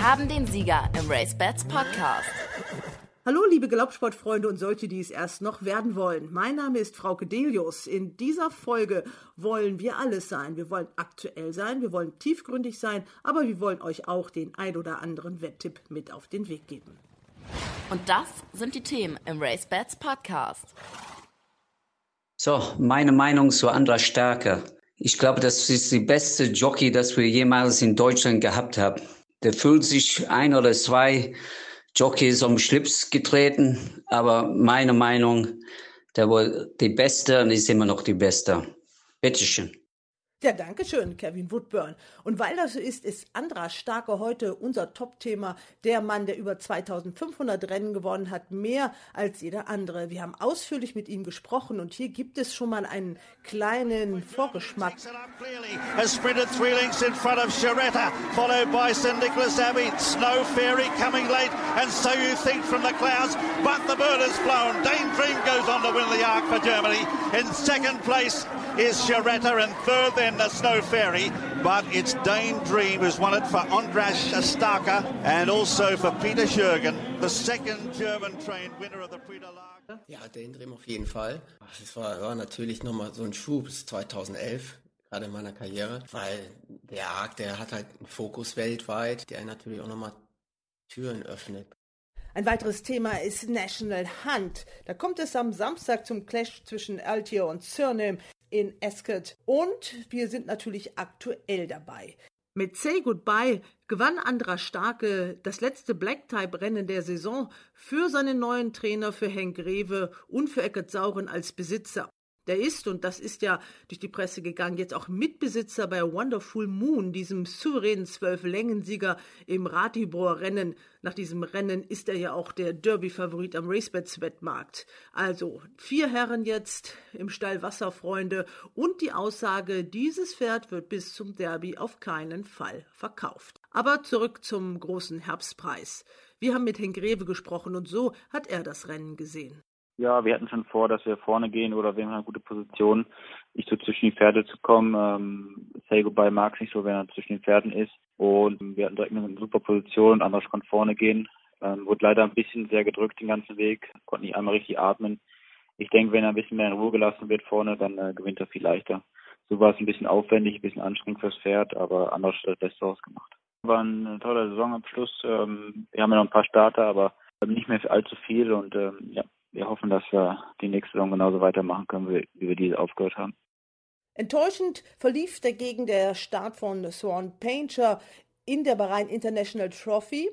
Wir haben den Sieger im Race Bats Podcast. Hallo, liebe Galoppsportfreunde und solche, die es erst noch werden wollen. Mein Name ist Frauke Delius. In dieser Folge wollen wir alles sein. Wir wollen aktuell sein, wir wollen tiefgründig sein, aber wir wollen euch auch den ein oder anderen Wetttipp mit auf den Weg geben. Und das sind die Themen im Race Bats Podcast. So, meine Meinung zu Andra Stärke. Ich glaube, das ist die beste Jockey, das wir jemals in Deutschland gehabt haben. Der fühlt sich ein oder zwei Jockeys um Schlips getreten, aber meine Meinung, der war die Beste und ist immer noch die Beste. Bitteschön. Ja, danke schön, Kevin Woodburn. Und weil das so ist, ist Andra Starke heute unser Top-Thema. Der Mann, der über 2500 Rennen gewonnen hat, mehr als jeder andere. Wir haben ausführlich mit ihm gesprochen und hier gibt es schon mal einen kleinen Vorgeschmack. Has sprinted three lengths in front of Charetta, followed St. Nicholas Abbey. Snow Fairy coming late, and so you think from the clouds, but the bird has flown. Dane Dream goes on to win the arc for Germany. In second place is Charetta, and third then the Snow Fairy. But it's Dane Dream who's won it for Andras Starker and also for Peter Schurgen, the second German-trained winner of the Prix de l'Arc. Ja, Dane Dream auf jeden Fall. Das war, war natürlich nochmal so ein Schub bis 2011 gerade in meiner Karriere, weil der Arc, der hat halt einen Fokus weltweit, der natürlich auch nochmal Türen öffnet. Ein weiteres Thema ist National Hunt. Da kommt es am Samstag zum Clash zwischen Altier und Cyrname in Ascot. Und wir sind natürlich aktuell dabei. Mit Say Goodbye gewann Andra Starke das letzte Black-Type-Rennen der Saison für seinen neuen Trainer, für Henk Greve und für Eckert Sauren als Besitzer. Der ist, und das ist ja durch die Presse gegangen, jetzt auch Mitbesitzer bei Wonderful Moon, diesem souveränen Zwölf-Längensieger im Ratibor-Rennen. Nach diesem Rennen ist er ja auch der Derby-Favorit am Racebets-Wettmarkt. Also vier Herren jetzt im Stall Wasserfreunde und die Aussage, dieses Pferd wird bis zum Derby auf keinen Fall verkauft. Aber zurück zum großen Herbstpreis. Wir haben mit Henk Greve gesprochen und so hat er das Rennen gesehen. Ja, wir hatten schon vor, dass wir vorne gehen oder wir haben eine gute Position, nicht so zwischen die Pferde zu kommen. Ähm, Say Goodbye mag es nicht so, wenn er zwischen den Pferden ist. Und wir hatten direkt eine super Position, Anders konnte vorne gehen. Ähm, wurde leider ein bisschen sehr gedrückt den ganzen Weg, konnte nicht einmal richtig atmen. Ich denke, wenn er ein bisschen mehr in Ruhe gelassen wird vorne, dann äh, gewinnt er viel leichter. So war es ein bisschen aufwendig, ein bisschen anstrengend fürs Pferd, aber Anders hat das Beste ausgemacht. War ein toller Saisonabschluss. Ähm, wir haben ja noch ein paar Starter, aber nicht mehr allzu viel und ähm, ja, wir hoffen, dass wir die nächste Saison genauso weitermachen können, wie, wir diese aufgehört haben. Enttäuschend verlief dagegen der Start von Swan Painter in der Bahrain International Trophy.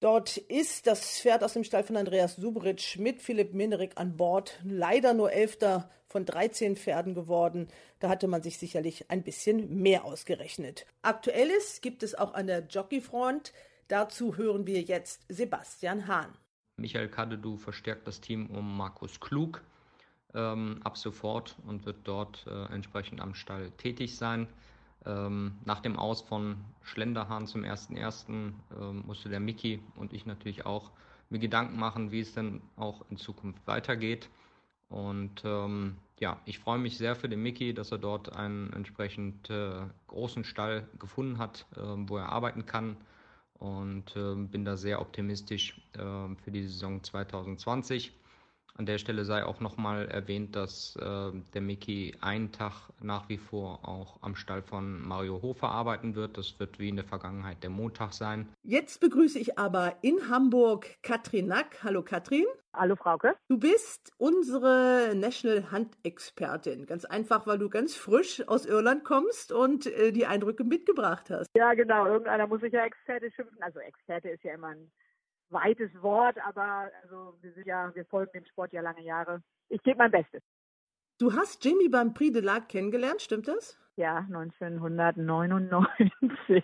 Dort ist das Pferd aus dem Stall von Andreas Subric mit Philipp Minerik an Bord leider nur Elfter von 13 Pferden geworden. Da hatte man sich sicherlich ein bisschen mehr ausgerechnet. Aktuelles gibt es auch an der Jockeyfront. Dazu hören wir jetzt Sebastian Hahn. Michael Kadedu verstärkt das Team um Markus Klug ähm, ab sofort und wird dort äh, entsprechend am Stall tätig sein. Ähm, nach dem Aus von Schlenderhahn zum 1.1. Ähm, musste der Mickey und ich natürlich auch mir Gedanken machen, wie es denn auch in Zukunft weitergeht. Und ähm, ja, ich freue mich sehr für den Mickey, dass er dort einen entsprechend äh, großen Stall gefunden hat, äh, wo er arbeiten kann und äh, bin da sehr optimistisch äh, für die Saison 2020. An der Stelle sei auch nochmal erwähnt, dass äh, der Mickey einen Tag nach wie vor auch am Stall von Mario Hofer arbeiten wird. Das wird wie in der Vergangenheit der Montag sein. Jetzt begrüße ich aber in Hamburg Katrin Nack. Hallo Katrin. Hallo Frauke. Du bist unsere National Hunt Expertin. Ganz einfach, weil du ganz frisch aus Irland kommst und äh, die Eindrücke mitgebracht hast. Ja, genau. Irgendeiner muss sich ja Experte schimpfen. Also Experte ist ja immer ein weites Wort, aber also wir sind ja, wir folgen dem Sport ja lange Jahre. Ich gebe mein Bestes. Du hast Jimmy beim Prix de l'Arc kennengelernt, stimmt das? Ja, 1999.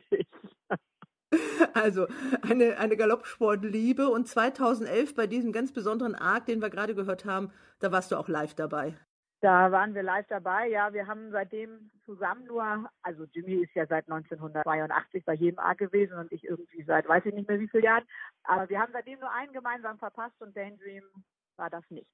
Also eine, eine Galoppsportliebe und 2011 bei diesem ganz besonderen Arc, den wir gerade gehört haben, da warst du auch live dabei. Da waren wir live dabei, ja. Wir haben seitdem zusammen nur, also Jimmy ist ja seit 1982 bei jedem Arc gewesen und ich irgendwie seit weiß ich nicht mehr wie vielen Jahren. Aber wir haben seitdem nur einen gemeinsam verpasst und Daydream war das nicht.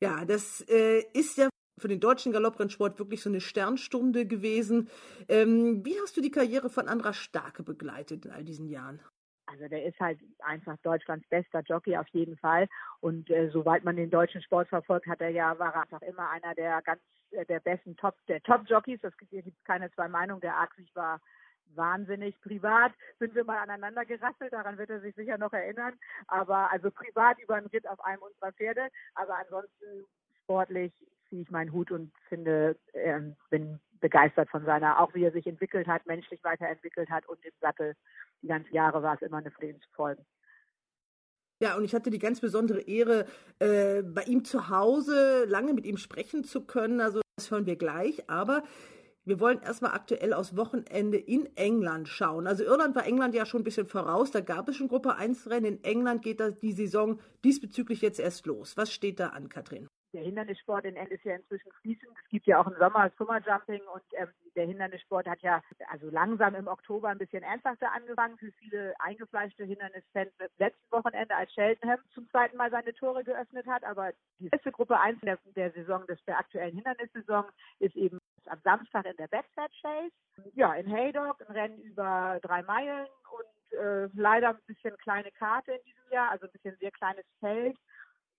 Ja, das äh, ist ja für den deutschen Galopprennsport wirklich so eine Sternstunde gewesen. Ähm, wie hast du die Karriere von Andra Starke begleitet in all diesen Jahren? Also der ist halt einfach Deutschlands bester Jockey auf jeden Fall. Und äh, soweit man den deutschen Sport verfolgt, hat er ja, war er einfach immer einer der ganz äh, der besten Top, der Top-Jockeys. Das gibt es keine zwei Meinungen. Der Axig war wahnsinnig. Privat sind wir mal aneinander gerasselt, daran wird er sich sicher noch erinnern. Aber also privat über einen Ritt auf einem unserer Pferde. Aber ansonsten sportlich ziehe ich meinen Hut und finde, äh, bin begeistert von seiner, auch wie er sich entwickelt hat, menschlich weiterentwickelt hat und im Sattel. Die ganzen Jahre war es immer eine folgen. Ja, und ich hatte die ganz besondere Ehre, äh, bei ihm zu Hause lange mit ihm sprechen zu können. Also das hören wir gleich. Aber wir wollen erstmal aktuell aus Wochenende in England schauen. Also Irland war England ja schon ein bisschen voraus. Da gab es schon Gruppe 1 Rennen. In England geht da die Saison diesbezüglich jetzt erst los. Was steht da an, Katrin? Der Hindernissport in England ist ja inzwischen fließend. Es gibt ja auch im Sommer Summerjumping und ähm, der Hindernissport hat ja also langsam im Oktober ein bisschen ernsthafter angefangen. Für viele eingefleischte Hindernisfans letzten Wochenende, als Cheltenham zum zweiten Mal seine Tore geöffnet hat. Aber die letzte Gruppe 1 der, der Saison, des, der aktuellen Hindernissaison, ist eben am Samstag in der Bedford Chase. Ja, in Haydock, ein Rennen über drei Meilen und äh, leider ein bisschen kleine Karte in diesem Jahr, also ein bisschen sehr kleines Feld.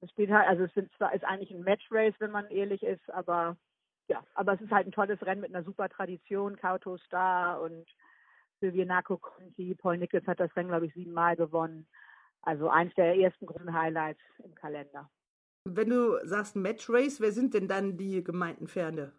Es steht halt, also es sind zwar, ist eigentlich ein Match-Race, wenn man ehrlich ist, aber ja, aber es ist halt ein tolles Rennen mit einer super Tradition. Kauto Star und Silvio Conti, Paul Nichols hat das Rennen, glaube ich, siebenmal gewonnen. Also eins der ersten großen Highlights im Kalender. Wenn du sagst Match Race, wer sind denn dann die gemeinten Pferde?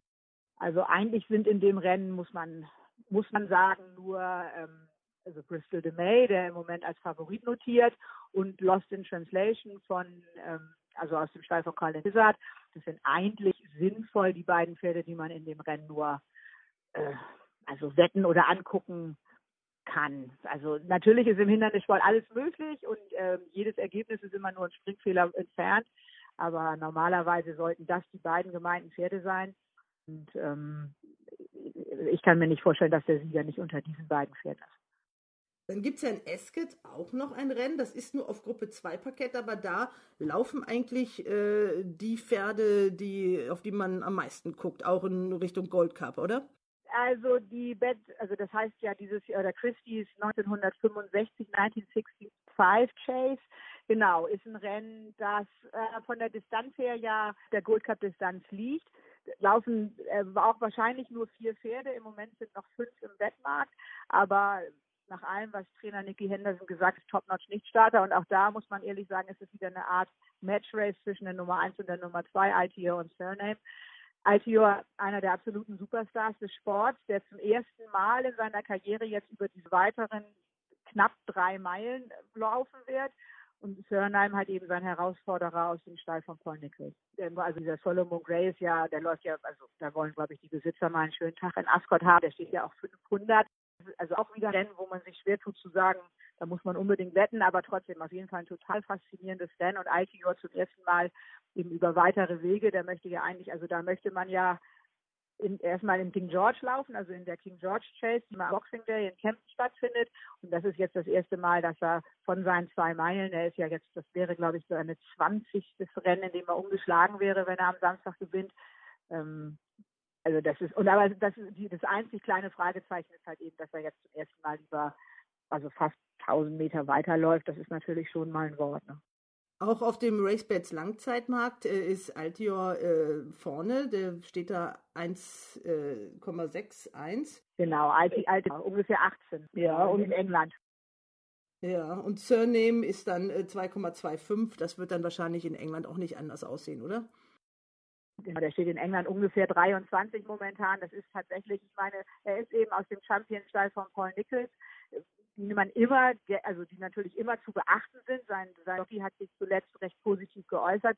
Also eigentlich sind in dem Rennen, muss man, muss man sagen, nur ähm, also Bristol de May, der im Moment als Favorit notiert, und Lost in Translation von, ähm, also aus dem Stall von Colin Lizard. Das sind eigentlich sinnvoll die beiden Pferde, die man in dem Rennen nur äh, also wetten oder angucken kann. Also natürlich ist im Hindernissport alles möglich und äh, jedes Ergebnis ist immer nur ein Springfehler entfernt. Aber normalerweise sollten das die beiden gemeinten Pferde sein. Und ähm, ich kann mir nicht vorstellen, dass der Sieger nicht unter diesen beiden Pferden ist. Dann gibt es ja in Esket auch noch ein Rennen, das ist nur auf Gruppe 2 Parkett, aber da laufen eigentlich äh, die Pferde, die, auf die man am meisten guckt, auch in Richtung Gold Cup, oder? Also die Bet, also das heißt ja dieses Jahr, oder Christie's 1965, 1965 Chase, genau, ist ein Rennen, das äh, von der Distanz her ja der Gold Cup Distanz liegt laufen äh, auch wahrscheinlich nur vier Pferde. Im Moment sind noch fünf im Wettmarkt, aber nach allem, was Trainer Nicky Henderson gesagt hat, Top-Notch Nichtstarter. Und auch da muss man ehrlich sagen, es ist wieder eine Art Match-Race zwischen der Nummer 1 und der Nummer 2, ITO und Surname. ITO, einer der absoluten Superstars des Sports, der zum ersten Mal in seiner Karriere jetzt über diese weiteren knapp drei Meilen laufen wird. Und Surname hat eben sein Herausforderer aus dem Stall von Paul Nichols. Also dieser Solomon Grace, ja, der läuft ja, also da wollen, glaube ich, die Besitzer mal einen schönen Tag in Ascot haben. Der steht ja auch 500 also auch wieder Rennen, wo man sich schwer tut zu sagen, da muss man unbedingt wetten, aber trotzdem auf jeden Fall ein total faszinierendes Rennen und Altior zum ersten Mal eben über weitere Wege, der möchte ja eigentlich, also da möchte man ja in, erstmal im King George laufen, also in der King George Chase, die mal Boxing Day in Kempten stattfindet. Und das ist jetzt das erste Mal, dass er von seinen zwei Meilen, er ist ja jetzt, das wäre glaube ich so eine 20. Rennen, in dem er umgeschlagen wäre, wenn er am Samstag gewinnt. Ähm, also das ist, und aber das ist die, das einzig kleine Fragezeichen ist halt eben, dass er jetzt zum ersten Mal über, also fast 1000 Meter weiterläuft. Das ist natürlich schon mal ein Wort. Ne? Auch auf dem RaceBets Langzeitmarkt äh, ist Altior äh, vorne, der steht da 1,61. Äh, genau, Alti, Alti, ungefähr 18. Ja, und in England. Ja, und Surname ist dann 2,25. Äh, das wird dann wahrscheinlich in England auch nicht anders aussehen, oder? Genau, der steht in England ungefähr 23 momentan. Das ist tatsächlich, ich meine, er ist eben aus dem Champion-Stall von Paul Nichols, die man immer, also die natürlich immer zu beachten sind. Sein, sein Jockey hat sich zuletzt recht positiv geäußert.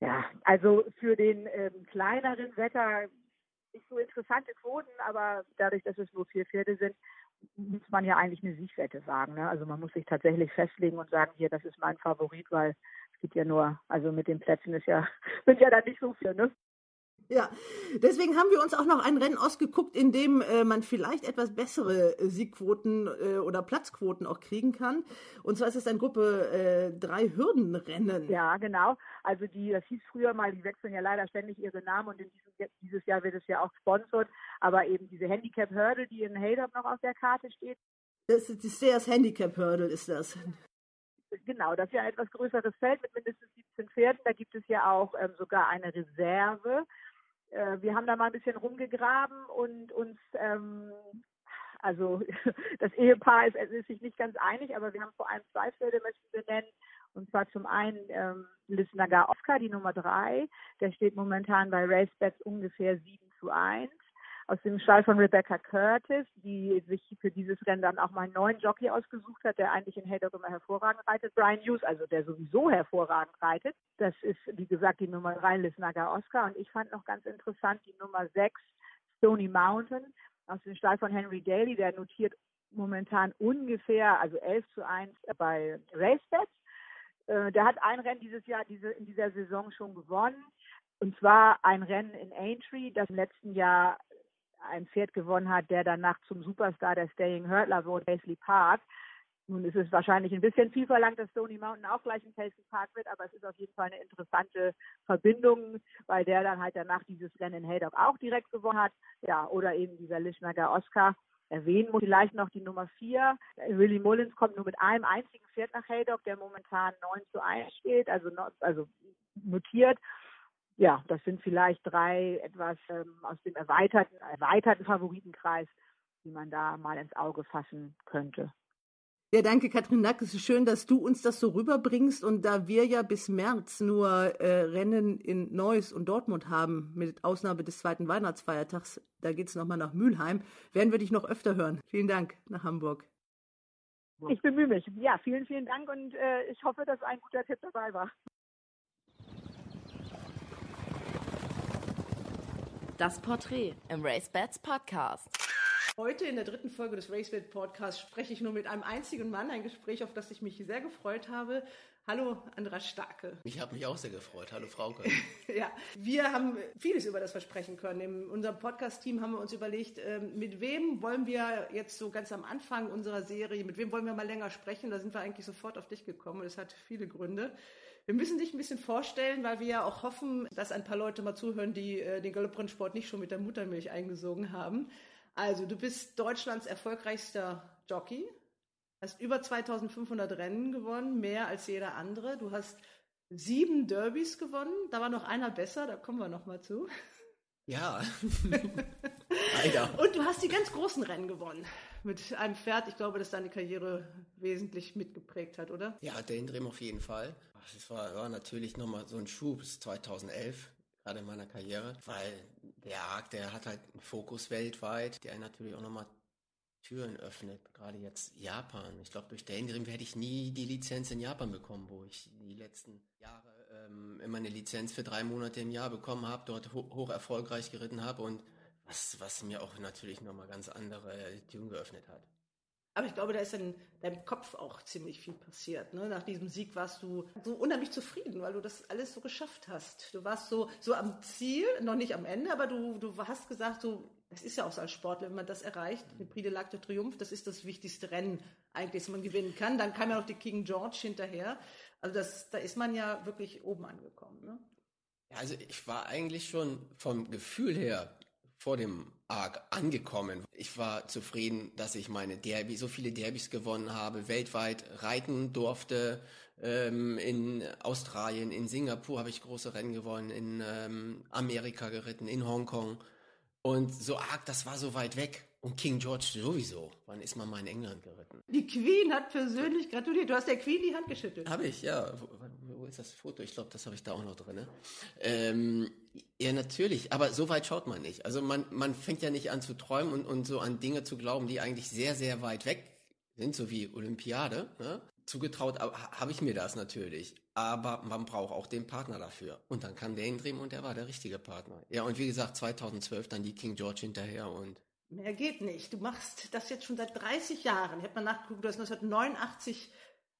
Ja, also für den ähm, kleineren Wetter nicht so interessante Quoten, aber dadurch, dass es nur vier Pferde sind, muss man ja eigentlich eine Siegwette sagen. Ne? Also man muss sich tatsächlich festlegen und sagen, hier, das ist mein Favorit, weil gibt ja nur, also mit den Plätzen ist ja, sind ja dann nicht so viele, ne? Ja, deswegen haben wir uns auch noch ein Rennen ausgeguckt, in dem äh, man vielleicht etwas bessere äh, Siegquoten äh, oder Platzquoten auch kriegen kann. Und zwar ist es ein Gruppe äh, drei Hürdenrennen. Ja, genau. Also die, das hieß früher mal, die wechseln ja leider ständig ihre Namen und in diesem, dieses Jahr wird es ja auch sponsort, aber eben diese Handicap Hurdle, die in Haydop noch auf der Karte steht. Das ist die Sears Handicap Hurdle ist das. Genau, das ist ja ein etwas größeres Feld mit mindestens 17 Pferden. Da gibt es ja auch ähm, sogar eine Reserve äh, wir haben da mal ein bisschen rumgegraben und uns, ähm, also das Ehepaar ist, ist, sich nicht ganz einig, aber wir haben vor allem zwei Pferde möchten wir nennen. Und zwar zum einen ähm, Lisnagar Oscar, die Nummer drei. Der steht momentan bei RaceBets ungefähr 7 zu 1 aus dem Stall von Rebecca Curtis, die sich für dieses Rennen dann auch mal einen neuen Jockey ausgesucht hat, der eigentlich in Haydock immer hervorragend reitet. Brian Hughes, also der sowieso hervorragend reitet. Das ist, wie gesagt, die Nummer 3 Lisnaga Oscar. Und ich fand noch ganz interessant die Nummer 6 Stony Mountain aus dem Stall von Henry Daly. Der notiert momentan ungefähr, also 11 zu 1 bei RaceBets. Äh, der hat ein Rennen dieses Jahr, diese, in dieser Saison schon gewonnen. Und zwar ein Rennen in Aintree, das im letzten Jahr ein Pferd gewonnen hat, der danach zum Superstar der Staying Hurdler wurde, Paisley Park. Nun ist es wahrscheinlich ein bisschen viel verlangt, dass Stony Mountain auch gleich ein Paisley Park wird, aber es ist auf jeden Fall eine interessante Verbindung, weil der dann halt danach dieses Rennen in Haydock auch direkt gewonnen hat. Ja, oder eben dieser Lischnager Oscar. Erwähnen muss vielleicht noch die Nummer vier. Willie Mullins kommt nur mit einem einzigen Pferd nach Haydock, der momentan 9 zu 1 steht, also, also notiert ja, das sind vielleicht drei etwas ähm, aus dem erweiterten, erweiterten Favoritenkreis, die man da mal ins Auge fassen könnte. Ja, danke, Katrin Nack. Es ist schön, dass du uns das so rüberbringst. Und da wir ja bis März nur äh, Rennen in Neuss und Dortmund haben, mit Ausnahme des zweiten Weihnachtsfeiertags, da geht es nochmal nach Mülheim, werden wir dich noch öfter hören. Vielen Dank nach Hamburg. Ich bemühe mich. Ja, vielen, vielen Dank und äh, ich hoffe, dass ein guter Tipp dabei war. Das Porträt im RaceBets Podcast. Heute in der dritten Folge des RaceBet Podcasts spreche ich nur mit einem einzigen Mann, ein Gespräch, auf das ich mich sehr gefreut habe. Hallo, Andras Starke. Ich habe mich auch sehr gefreut. Hallo, Frauke. ja, wir haben vieles über das versprechen können. In unserem Podcast-Team haben wir uns überlegt, ähm, mit wem wollen wir jetzt so ganz am Anfang unserer Serie, mit wem wollen wir mal länger sprechen? Da sind wir eigentlich sofort auf dich gekommen und es hat viele Gründe. Wir müssen dich ein bisschen vorstellen, weil wir ja auch hoffen, dass ein paar Leute mal zuhören, die äh, den Galopprennsport nicht schon mit der Muttermilch eingesogen haben. Also, du bist Deutschlands erfolgreichster Jockey, hast über 2500 Rennen gewonnen, mehr als jeder andere. Du hast sieben Derbys gewonnen, da war noch einer besser, da kommen wir noch mal zu. Ja. Leider. Und du hast die ganz großen Rennen gewonnen. Mit einem Pferd, ich glaube, das deine Karriere wesentlich mitgeprägt hat, oder? Ja, den Dream auf jeden Fall. Das war, war natürlich nochmal so ein Schub 2011, gerade in meiner Karriere, weil der Arc, der hat halt einen Fokus weltweit, der natürlich auch nochmal Türen öffnet, gerade jetzt Japan. Ich glaube, durch Daydream hätte ich nie die Lizenz in Japan bekommen, wo ich die letzten Jahre ähm, immer eine Lizenz für drei Monate im Jahr bekommen habe, dort ho hoch erfolgreich geritten habe und was, was mir auch natürlich nochmal ganz andere Türen geöffnet hat. Aber ich glaube, da ist in deinem Kopf auch ziemlich viel passiert. Ne? Nach diesem Sieg warst du so unheimlich zufrieden, weil du das alles so geschafft hast. Du warst so, so am Ziel, noch nicht am Ende, aber du, du hast gesagt, so, das ist ja auch so als Sportler, wenn man das erreicht, den Prix de l'Arc de Triomphe, das ist das wichtigste Rennen eigentlich, das man gewinnen kann. Dann kam ja noch die King George hinterher. Also das, da ist man ja wirklich oben angekommen. Ne? Ja, also ich war eigentlich schon vom Gefühl her vor dem Arc angekommen. Ich war zufrieden, dass ich meine Derby, so viele Derbys gewonnen habe, weltweit reiten durfte. Ähm, in Australien, in Singapur habe ich große Rennen gewonnen, in ähm, Amerika geritten, in Hongkong. Und so arg, das war so weit weg. Und King George sowieso. Wann ist man mal in England geritten? Die Queen hat persönlich gratuliert. Du hast der Queen die Hand geschüttelt. Habe ich, ja. Wo, ist das Foto? Ich glaube, das habe ich da auch noch drin. Ähm, ja, natürlich. Aber so weit schaut man nicht. Also man, man fängt ja nicht an zu träumen und, und so an Dinge zu glauben, die eigentlich sehr, sehr weit weg sind, so wie Olympiade. Ne? Zugetraut habe ich mir das natürlich. Aber man braucht auch den Partner dafür. Und dann kam der Indrim und der war der richtige Partner. Ja, und wie gesagt, 2012 dann die King George hinterher und Mehr geht nicht. Du machst das jetzt schon seit 30 Jahren. Ich habe mal nachgeguckt, du hast 1989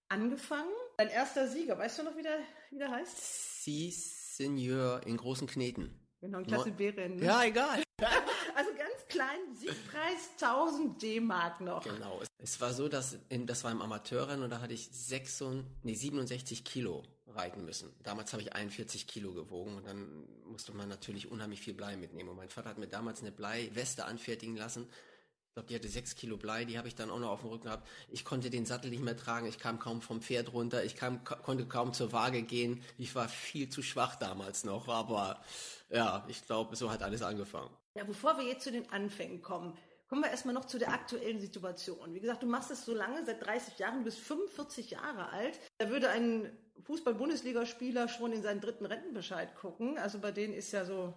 angefangen. Dein erster Sieger, weißt du noch, wie der, wie der heißt? Sie Senior in großen Kneten. Genau, ein Klasse B-Rennen. Ne? Ja, egal. also ganz klein, Siegpreis 1000 D-Mark noch. Genau. Es war so, dass in, das war im Amateurrennen und da hatte ich 66, nee, 67 Kilo reiten müssen. Damals habe ich 41 Kilo gewogen und dann musste man natürlich unheimlich viel Blei mitnehmen. Und mein Vater hat mir damals eine Bleiweste anfertigen lassen ich glaube, die hatte sechs Kilo Blei, die habe ich dann auch noch auf dem Rücken gehabt. Ich konnte den Sattel nicht mehr tragen, ich kam kaum vom Pferd runter, ich kam, konnte kaum zur Waage gehen. Ich war viel zu schwach damals noch, aber ja, ich glaube, so hat alles angefangen. Ja, bevor wir jetzt zu den Anfängen kommen, kommen wir erstmal noch zu der aktuellen Situation. Wie gesagt, du machst es so lange, seit 30 Jahren, du bist 45 Jahre alt. Da würde ein Fußball-Bundesligaspieler schon in seinen dritten Rentenbescheid gucken. Also bei denen ist ja so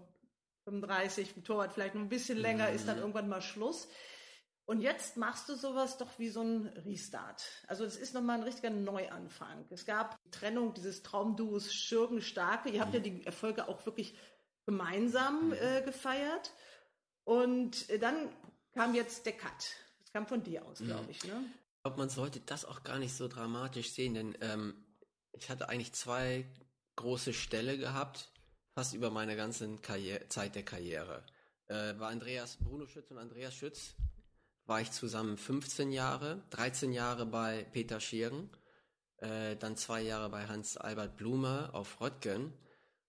35, ein Torwart vielleicht noch ein bisschen länger, mhm. ist dann irgendwann mal Schluss. Und jetzt machst du sowas doch wie so ein Restart. Also es ist nochmal ein richtiger Neuanfang. Es gab die Trennung dieses Traumduos Schürgen Starke. Ihr habt ja die Erfolge auch wirklich gemeinsam mhm. äh, gefeiert. Und äh, dann kam jetzt der Cut. Das kam von dir aus, glaube ich. Ne? Ich glaube, man sollte das auch gar nicht so dramatisch sehen, denn ähm, ich hatte eigentlich zwei große Ställe gehabt, fast über meine ganze Karriere, Zeit der Karriere. Äh, war Andreas Bruno Schütz und Andreas Schütz war ich zusammen 15 Jahre, 13 Jahre bei Peter Schirgen, äh, dann zwei Jahre bei Hans-Albert Blume auf Röttgen.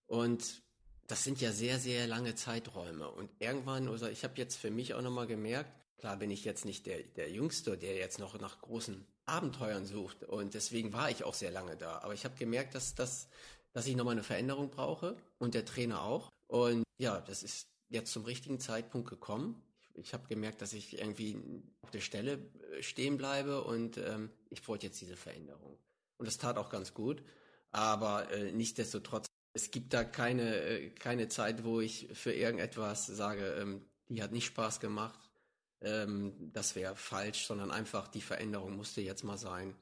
Und das sind ja sehr, sehr lange Zeiträume. Und irgendwann, also ich habe jetzt für mich auch nochmal gemerkt, klar bin ich jetzt nicht der, der Jüngste, der jetzt noch nach großen Abenteuern sucht. Und deswegen war ich auch sehr lange da. Aber ich habe gemerkt, dass, dass, dass ich nochmal eine Veränderung brauche und der Trainer auch. Und ja, das ist jetzt zum richtigen Zeitpunkt gekommen ich habe gemerkt, dass ich irgendwie auf der Stelle äh, stehen bleibe und ähm, ich wollte jetzt diese Veränderung. Und das tat auch ganz gut. Aber äh, nichtsdestotrotz, es gibt da keine, äh, keine Zeit, wo ich für irgendetwas sage, ähm, die hat nicht Spaß gemacht. Ähm, das wäre falsch, sondern einfach die Veränderung musste jetzt mal sein.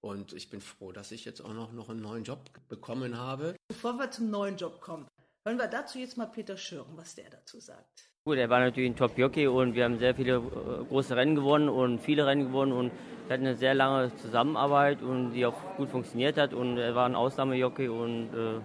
Und ich bin froh, dass ich jetzt auch noch, noch einen neuen Job bekommen habe. Bevor wir zum neuen Job kommen, hören wir dazu jetzt mal Peter Schürren, was der dazu sagt. Gut, er war natürlich ein Top-Jockey und wir haben sehr viele äh, große Rennen gewonnen und viele Rennen gewonnen und wir hatten eine sehr lange Zusammenarbeit und die auch gut funktioniert hat und er war ein Ausnahmejockey und äh,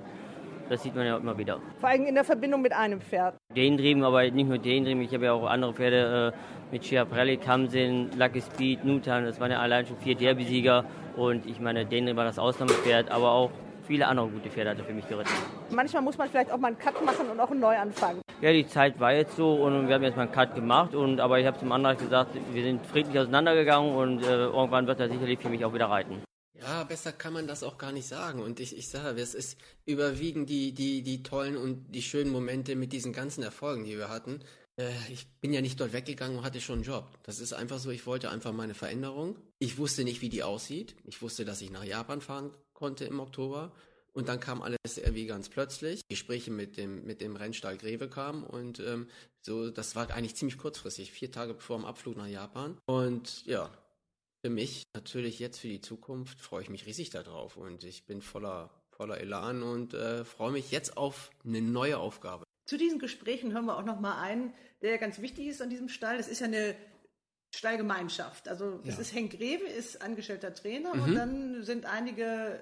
das sieht man ja immer wieder. Vor allem in der Verbindung mit einem Pferd. Den Trieben, aber nicht nur den Trieben. Ich habe ja auch andere Pferde äh, mit Schiaprelli, Kamsin, Lucky Speed, Nutan. Das waren ja allein schon vier Derby-Sieger. Und ich meine, den war das Ausnahmepferd, aber auch viele andere gute Pferde hat er für mich geritten. Manchmal muss man vielleicht auch mal einen Cut machen und auch einen Neuanfang. Ja, die Zeit war jetzt so und wir haben jetzt mal einen Cut gemacht. Und, aber ich habe zum anderen gesagt, wir sind friedlich auseinandergegangen und äh, irgendwann wird er sicherlich für mich auch wieder reiten. Ja, besser kann man das auch gar nicht sagen. Und ich, ich sage, es ist überwiegend die, die, die tollen und die schönen Momente mit diesen ganzen Erfolgen, die wir hatten. Äh, ich bin ja nicht dort weggegangen und hatte schon einen Job. Das ist einfach so, ich wollte einfach meine Veränderung. Ich wusste nicht, wie die aussieht. Ich wusste, dass ich nach Japan fahren konnte im Oktober. Und dann kam alles irgendwie ganz plötzlich. Gespräche mit dem, mit dem Rennstall Greve kamen und ähm, so, das war eigentlich ziemlich kurzfristig, vier Tage vor dem Abflug nach Japan. Und ja, für mich natürlich jetzt für die Zukunft freue ich mich riesig darauf und ich bin voller, voller Elan und äh, freue mich jetzt auf eine neue Aufgabe. Zu diesen Gesprächen hören wir auch noch mal einen, der ganz wichtig ist an diesem Stall. Das ist ja eine Stallgemeinschaft. Also es ja. ist Henk Greve, ist angestellter Trainer mhm. und dann sind einige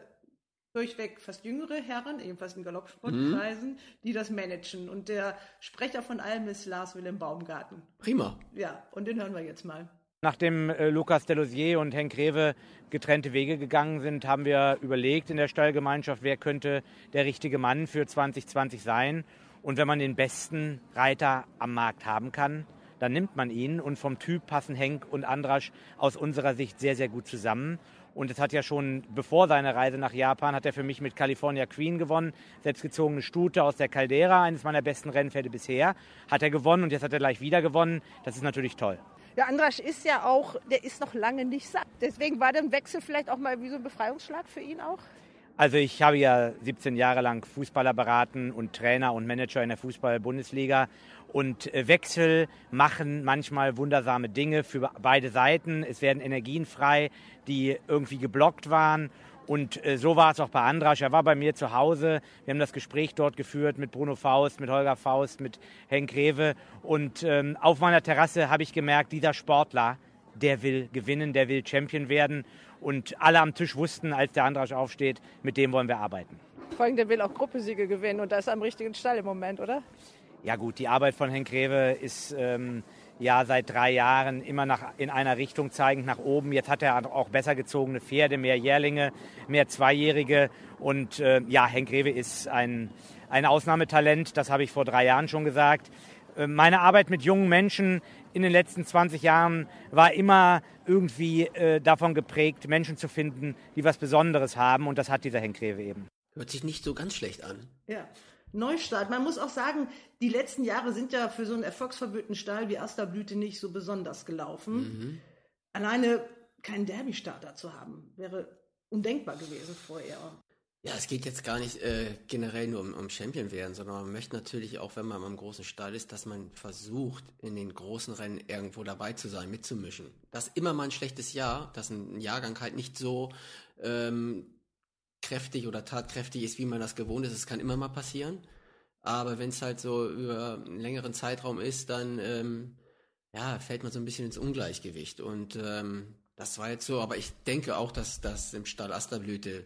durchweg fast jüngere Herren, ebenfalls in Galoppsportkreisen, mhm. die das managen. Und der Sprecher von allem ist Lars Wilhelm Baumgarten. Prima. Ja, und den hören wir jetzt mal. Nachdem äh, Lukas Delosier und Henk Rewe getrennte Wege gegangen sind, haben wir überlegt in der Stallgemeinschaft, wer könnte der richtige Mann für 2020 sein. Und wenn man den besten Reiter am Markt haben kann, dann nimmt man ihn. Und vom Typ passen Henk und Andrasch aus unserer Sicht sehr, sehr gut zusammen. Und es hat ja schon bevor seiner Reise nach Japan, hat er für mich mit California Queen gewonnen. Selbstgezogene Stute aus der Caldera, eines meiner besten Rennpferde bisher. Hat er gewonnen und jetzt hat er gleich wieder gewonnen. Das ist natürlich toll. Ja, Andrasch ist ja auch, der ist noch lange nicht satt. Deswegen war der Wechsel vielleicht auch mal wie so ein Befreiungsschlag für ihn auch? Also ich habe ja 17 Jahre lang Fußballer beraten und Trainer und Manager in der Fußball-Bundesliga. Und äh, Wechsel machen manchmal wundersame Dinge für beide Seiten. Es werden Energien frei, die irgendwie geblockt waren. Und äh, so war es auch bei Andrasch. Er war bei mir zu Hause. Wir haben das Gespräch dort geführt mit Bruno Faust, mit Holger Faust, mit Henk Rewe. Und ähm, auf meiner Terrasse habe ich gemerkt, dieser Sportler, der will gewinnen, der will Champion werden. Und alle am Tisch wussten, als der Andrasch aufsteht, mit dem wollen wir arbeiten. Vor allem, der will auch Gruppesiege gewinnen und da ist er am richtigen Stall im Moment, oder? Ja gut, die Arbeit von Henk Rewe ist ähm, ja seit drei Jahren immer nach, in einer Richtung zeigend nach oben. Jetzt hat er auch besser gezogene Pferde, mehr Jährlinge, mehr Zweijährige. Und äh, ja, Henk Rewe ist ein, ein Ausnahmetalent, das habe ich vor drei Jahren schon gesagt. Äh, meine Arbeit mit jungen Menschen in den letzten 20 Jahren war immer irgendwie äh, davon geprägt, Menschen zu finden, die was Besonderes haben. Und das hat dieser Henk Rewe eben. Hört sich nicht so ganz schlecht an. Ja. Neustart. Man muss auch sagen, die letzten Jahre sind ja für so einen erfolgsverwöhnten Stall wie Asterblüte nicht so besonders gelaufen. Mhm. Alleine keinen Derby-Starter zu haben, wäre undenkbar gewesen vorher. Ja, es geht jetzt gar nicht äh, generell nur um, um Champion werden, sondern man möchte natürlich auch, wenn man am großen Stall ist, dass man versucht, in den großen Rennen irgendwo dabei zu sein, mitzumischen. Das ist immer mal ein schlechtes Jahr, dass ein Jahrgang halt nicht so ähm, kräftig oder tatkräftig ist, wie man das gewohnt ist. Es kann immer mal passieren. Aber wenn es halt so über einen längeren Zeitraum ist, dann ähm, ja, fällt man so ein bisschen ins Ungleichgewicht. Und ähm, das war jetzt so, aber ich denke auch, dass das im Stall Asterblüte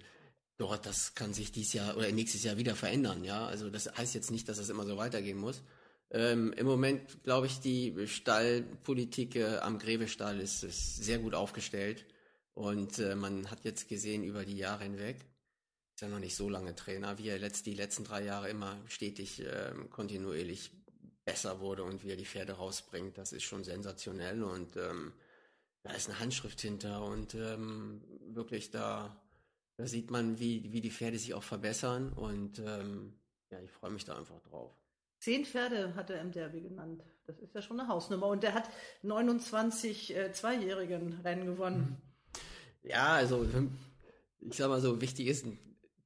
dort, das kann sich dieses Jahr oder nächstes Jahr wieder verändern, ja. Also das heißt jetzt nicht, dass das immer so weitergehen muss. Ähm, Im Moment glaube ich, die Stallpolitik äh, am Grevestall ist, ist sehr gut aufgestellt. Und äh, man hat jetzt gesehen über die Jahre hinweg, ist ja noch nicht so lange Trainer, wie er letzt, die letzten drei Jahre immer stetig äh, kontinuierlich besser wurde und wie er die Pferde rausbringt, das ist schon sensationell und ähm, da ist eine Handschrift hinter und ähm, wirklich da da sieht man, wie, wie die Pferde sich auch verbessern und ähm, ja, ich freue mich da einfach drauf. Zehn Pferde hat er im Derby genannt. Das ist ja schon eine Hausnummer. Und der hat 29 äh, Zweijährigen Rennen gewonnen. Ja, also ich sag mal so, wichtig ist,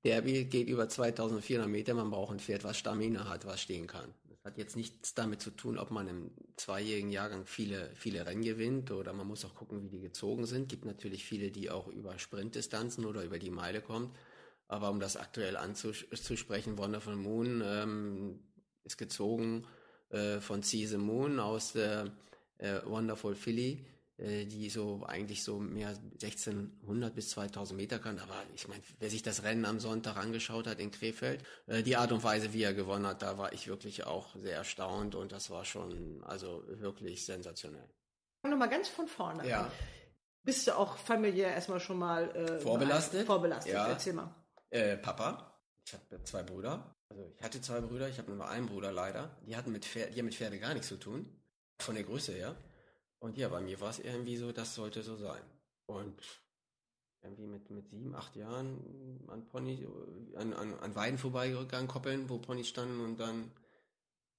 Derby geht über 2400 Meter. Man braucht ein Pferd, was Stamina hat, was stehen kann. Hat jetzt nichts damit zu tun, ob man im zweijährigen Jahrgang viele, viele Rennen gewinnt oder man muss auch gucken, wie die gezogen sind. Gibt natürlich viele, die auch über Sprintdistanzen oder über die Meile kommt. Aber um das aktuell anzusprechen, Wonderful Moon ähm, ist gezogen äh, von Caesar Moon aus der äh, Wonderful Philly die so eigentlich so mehr 1600 bis 2000 Meter kann. Aber ich meine, wer sich das Rennen am Sonntag angeschaut hat in Krefeld, äh, die Art und Weise, wie er gewonnen hat, da war ich wirklich auch sehr erstaunt und das war schon also wirklich sensationell. Fangen wir mal ganz von vorne ja. an. Bist du auch familiär erstmal schon mal äh, vorbelastet? Vorbelastet, ja. erzähl mal. Äh, Papa, ich habe zwei Brüder. Also ich hatte zwei Brüder, ich habe nur einen Bruder leider. Die hatten mit Pferde, die haben mit Pferde gar nichts zu tun. Von der Größe her. Und ja, bei mir war es irgendwie so, das sollte so sein. Und irgendwie mit, mit sieben, acht Jahren an Pony, an, an, an Weiden vorbeigegangen, Koppeln, wo Ponys standen und dann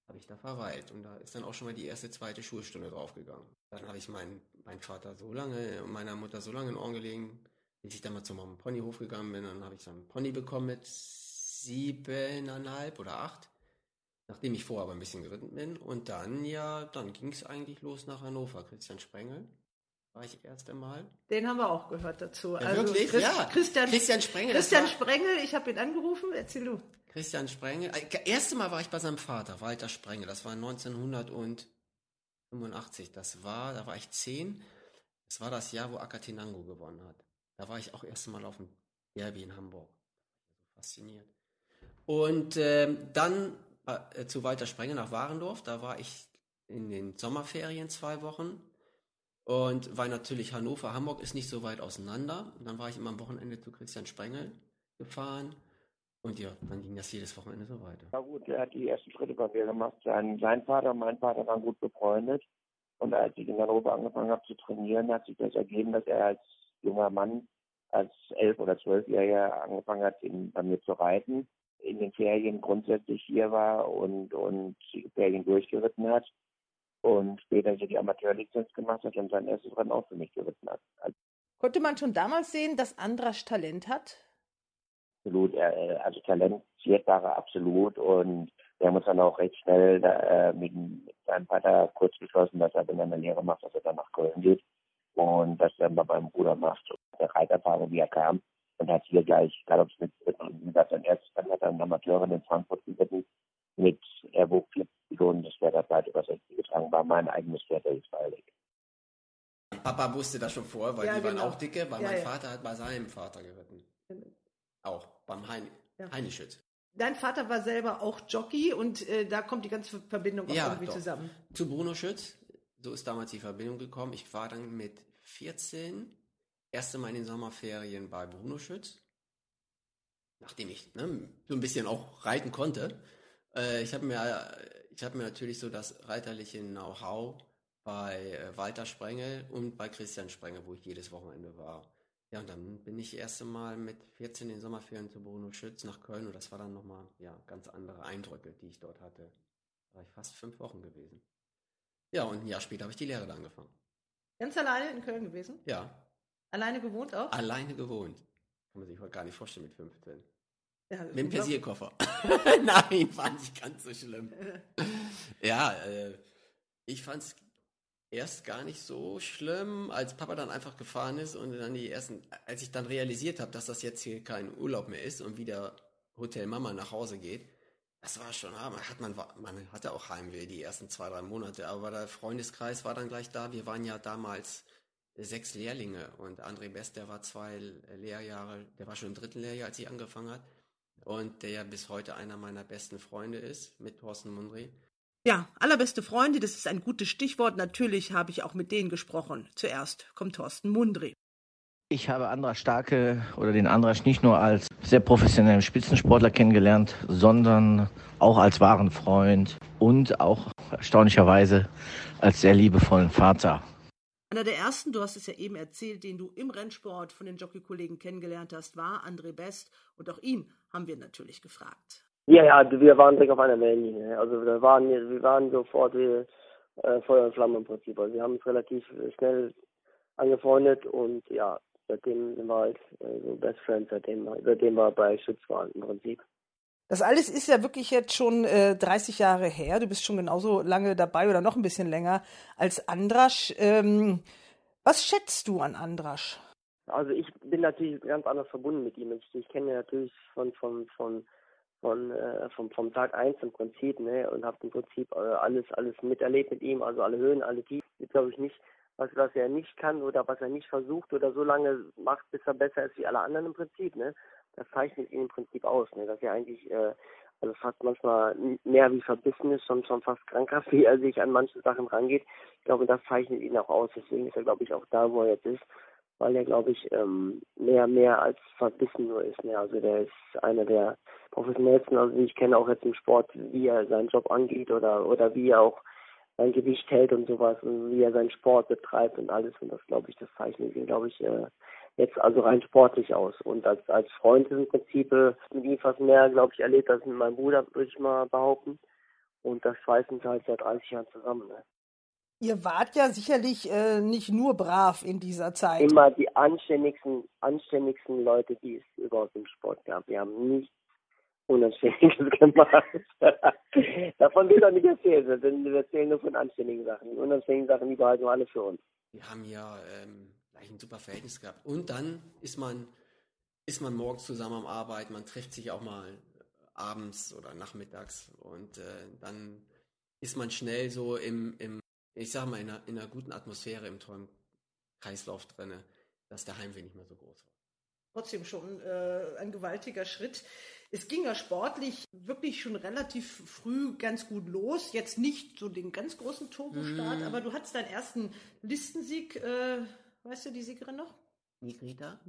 habe ich da verweilt. Und da ist dann auch schon mal die erste, zweite Schulstunde draufgegangen. Dann habe ich meinen mein Vater so lange und meiner Mutter so lange in Ohren gelegen, bis ich dann mal zum Ponyhof gegangen bin. Dann habe ich so einen Pony bekommen mit siebeneinhalb oder acht nachdem ich vorher aber ein bisschen geritten bin. Und dann, ja, dann ging es eigentlich los nach Hannover. Christian Sprengel war ich erst einmal. Den haben wir auch gehört dazu. Ja, also wirklich? Christ, ja. Christian, Christian Sprengel. Christian Sprengel, ich habe ihn angerufen, erzähl du. Christian Sprengel. Äh, erste Mal war ich bei seinem Vater, Walter Sprengel. Das war 1985. Das war, da war ich zehn. Das war das Jahr, wo Akatinango gewonnen hat. Da war ich auch erst Mal auf dem Derby in Hamburg. Fasziniert. Und ähm, dann äh, zu Walter Sprenger nach Warendorf. Da war ich in den Sommerferien zwei Wochen. Und weil natürlich Hannover, Hamburg ist nicht so weit auseinander. Und dann war ich immer am Wochenende zu Christian Sprengel gefahren. Und ja, dann ging das jedes Wochenende so weiter. Ja gut, er hat die ersten Schritte bei mir gemacht. Sein, sein Vater und mein Vater waren gut befreundet. Und als ich in Hannover angefangen habe zu trainieren, hat sich das ergeben, dass er als junger Mann, als elf- oder zwölfjähriger angefangen hat, in, bei mir zu reiten in den Ferien grundsätzlich hier war und, und die Ferien durchgeritten hat und später hier die Amateurlizenz gemacht hat und sein erstes Rennen auch für mich geritten hat. Also Konnte man schon damals sehen, dass Andras Talent hat? Absolut, also talentiert war er absolut und wir haben uns dann auch recht schnell äh, mit, mit seinem Vater kurz beschlossen, dass er, wenn er eine Lehre macht, dass er dann nach Köln geht und das dann bei meinem Bruder macht. Der Reiterfahrer, wie er kam, und hat hier gleich, ob es mit, wie gesagt, sein erstes dann hat er einen Amateurin in Frankfurt geritten mit, er wog vier Millionen, das Pferd hat weit über 60 getragen, war mein eigenes Pferd, der ist freilich. Papa wusste das schon vor, weil Ja, die waren genau. auch dicke, weil Ja, mein ja. Vater hat bei seinem Vater geritten. Auch beim hein Ja. Heinischütz. Dein Vater war selber auch Jockey und äh, da kommt die ganze Verbindung auch Ja, irgendwie doch. zusammen. Zu Bruno Schütz, so ist damals die Verbindung gekommen. Ich war dann mit 14 erste Mal in den Sommerferien bei Bruno Schütz, nachdem ich ne, so ein bisschen auch reiten konnte. Äh, ich habe mir, ich habe mir natürlich so das reiterliche Know-how bei äh, Walter Sprengel und bei Christian Sprengel, wo ich jedes Wochenende war. Ja, und dann bin ich das erste Mal mit 14 in den Sommerferien zu Bruno Schütz nach Köln und das war dann nochmal ja, ganz andere Eindrücke, die ich dort hatte. Da war ich fast fünf Wochen gewesen. Ja, und ein Jahr später habe ich die Lehre da angefangen. Ganz alleine in Köln gewesen? Ja, Alleine gewohnt auch? alleine gewohnt. Kann man sich heute gar nicht vorstellen mit 15. Ja, Mit dem. Pesierkoffer. Nein, war nicht ganz so schlimm. Ja, äh, ich fand es erst gar nicht so schlimm, als Papa dann einfach gefahren ist und dann die ersten, als ich dann realisiert habe, dass das jetzt hier kein Urlaub mehr ist und wieder Hotel Mama nach Hause geht, das war schon, ah, man hat man, man hatte auch Heimweh die ersten zwei, drei Monate, aber der Freundeskreis war dann gleich da. Wir waren ja damals sechs Lehrlinge und André Best, der war zwei Lehrjahre, der war schon im dritten Lehrjahr, als ich angefangen hat und der ja bis heute einer meiner besten Freunde ist mit Thorsten Mundry. Ja, allerbeste Freunde, das ist ein gutes Stichwort. Natürlich habe ich auch mit denen gesprochen. Zuerst kommt Thorsten Mundry. Ich habe Andras Starke oder den Andras nicht nur als sehr professionellen Spitzensportler kennengelernt, sondern auch als wahren Freund und auch erstaunlicherweise als sehr liebevollen Vater. Einer der ersten, du hast es ja eben erzählt, den du im Rennsport von den Jockeykollegen kennengelernt hast, war André Best. Und auch ihn haben wir natürlich gefragt. Ja, ja, wir waren direkt auf einer Wellenlinie. Also wir waren, wir waren sofort wie äh, Feuer und Flamme im Prinzip. Also wir haben uns relativ schnell angefreundet und ja, seitdem wir halt äh, so Best Friends, seitdem, seitdem wir bei Schütz waren im Prinzip. Das alles ist ja wirklich jetzt schon äh, 30 Jahre her. Du bist schon genauso lange dabei oder noch ein bisschen länger als Andrasch. Ähm, was schätzt du an Andrasch? Also ich bin natürlich ganz anders verbunden mit ihm. Ich, ich kenne ihn natürlich von von von von äh, vom, vom Tag eins im Prinzip, ne, und habe im Prinzip äh, alles alles miterlebt mit ihm, also alle Höhen, alle Tiefen. Glaube ich nicht, was was er nicht kann oder was er nicht versucht oder so lange macht, bis er besser ist wie alle anderen im Prinzip, ne. Das zeichnet ihn im Prinzip aus, ne, dass er eigentlich äh, also fast manchmal mehr wie verbissen ist, schon schon fast krankhaft, wie er sich an manche Sachen rangeht. Ich glaube, das zeichnet ihn auch aus. Deswegen ist er, glaube ich, auch da, wo er jetzt ist weil er, glaube ich, ähm, mehr, mehr als verbissen nur ist. Ne? Also der ist einer der professionellsten, also ich kenne auch jetzt im Sport, wie er seinen Job angeht oder oder wie er auch sein Gewicht hält und sowas und wie er seinen Sport betreibt und alles und das glaube ich, das zeichnet ihn, glaube ich, äh, jetzt also rein sportlich aus. Und als als Freund im Prinzip äh, mit ihm fast mehr, glaube ich, erlebt als mit meinem Bruder, würde ich mal behaupten. Und das schweißt uns halt seit 30 Jahren zusammen. Ne? Ihr wart ja sicherlich äh, nicht nur brav in dieser Zeit. Immer die anständigsten, anständigsten Leute, die es überhaupt im Sport gab. Wir haben nichts Unanständiges gemacht. Davon will er nicht erzählen, denn wir erzählen nur von anständigen Sachen. Die unanständigen Sachen, die behalten wir alle für uns. Wir haben ja ähm, gleich ein super Verhältnis gehabt. Und dann ist man, ist man morgens zusammen am Arbeiten, man trifft sich auch mal abends oder nachmittags und äh, dann ist man schnell so im, im ich sag mal, in einer, in einer guten Atmosphäre im tollen Kreislauf drinne, dass der Heimweh nicht mehr so groß war. Trotzdem schon äh, ein gewaltiger Schritt. Es ging ja sportlich wirklich schon relativ früh ganz gut los. Jetzt nicht so den ganz großen Turbostart, Mm. aber du hattest deinen ersten Listensieg. Äh, weißt du die Siegerin noch? Nigrita?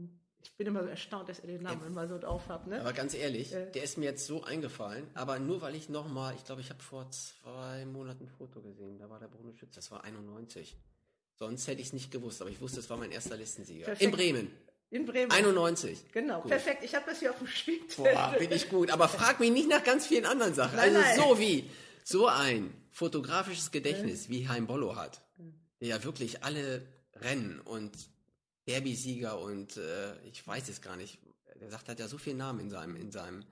Ich bin immer so erstaunt, dass ihr den Namen immer so drauf habt. Ne? Aber ganz ehrlich, Äh. der ist mir jetzt so eingefallen, aber nur weil ich nochmal, ich glaube, ich habe vor zwei Monaten ein Foto gesehen, da war der Bruno Schütz, das war 91. Sonst hätte ich es nicht gewusst, aber ich wusste, es war mein erster Listensieger. Perfekt. In Bremen. In Bremen. 91. Genau, Gut. perfekt. Ich habe das hier auf dem Spiel. Boah, bin ich gut. Aber frag mich nicht nach ganz vielen anderen Sachen. Nein, also nein. so wie so ein fotografisches Gedächtnis, wie Heim Bollo hat, der ja wirklich alle Rennen und Derby-Sieger und äh, ich weiß es gar nicht. Der sagt, er hat ja so viele Namen in seinem, in seinem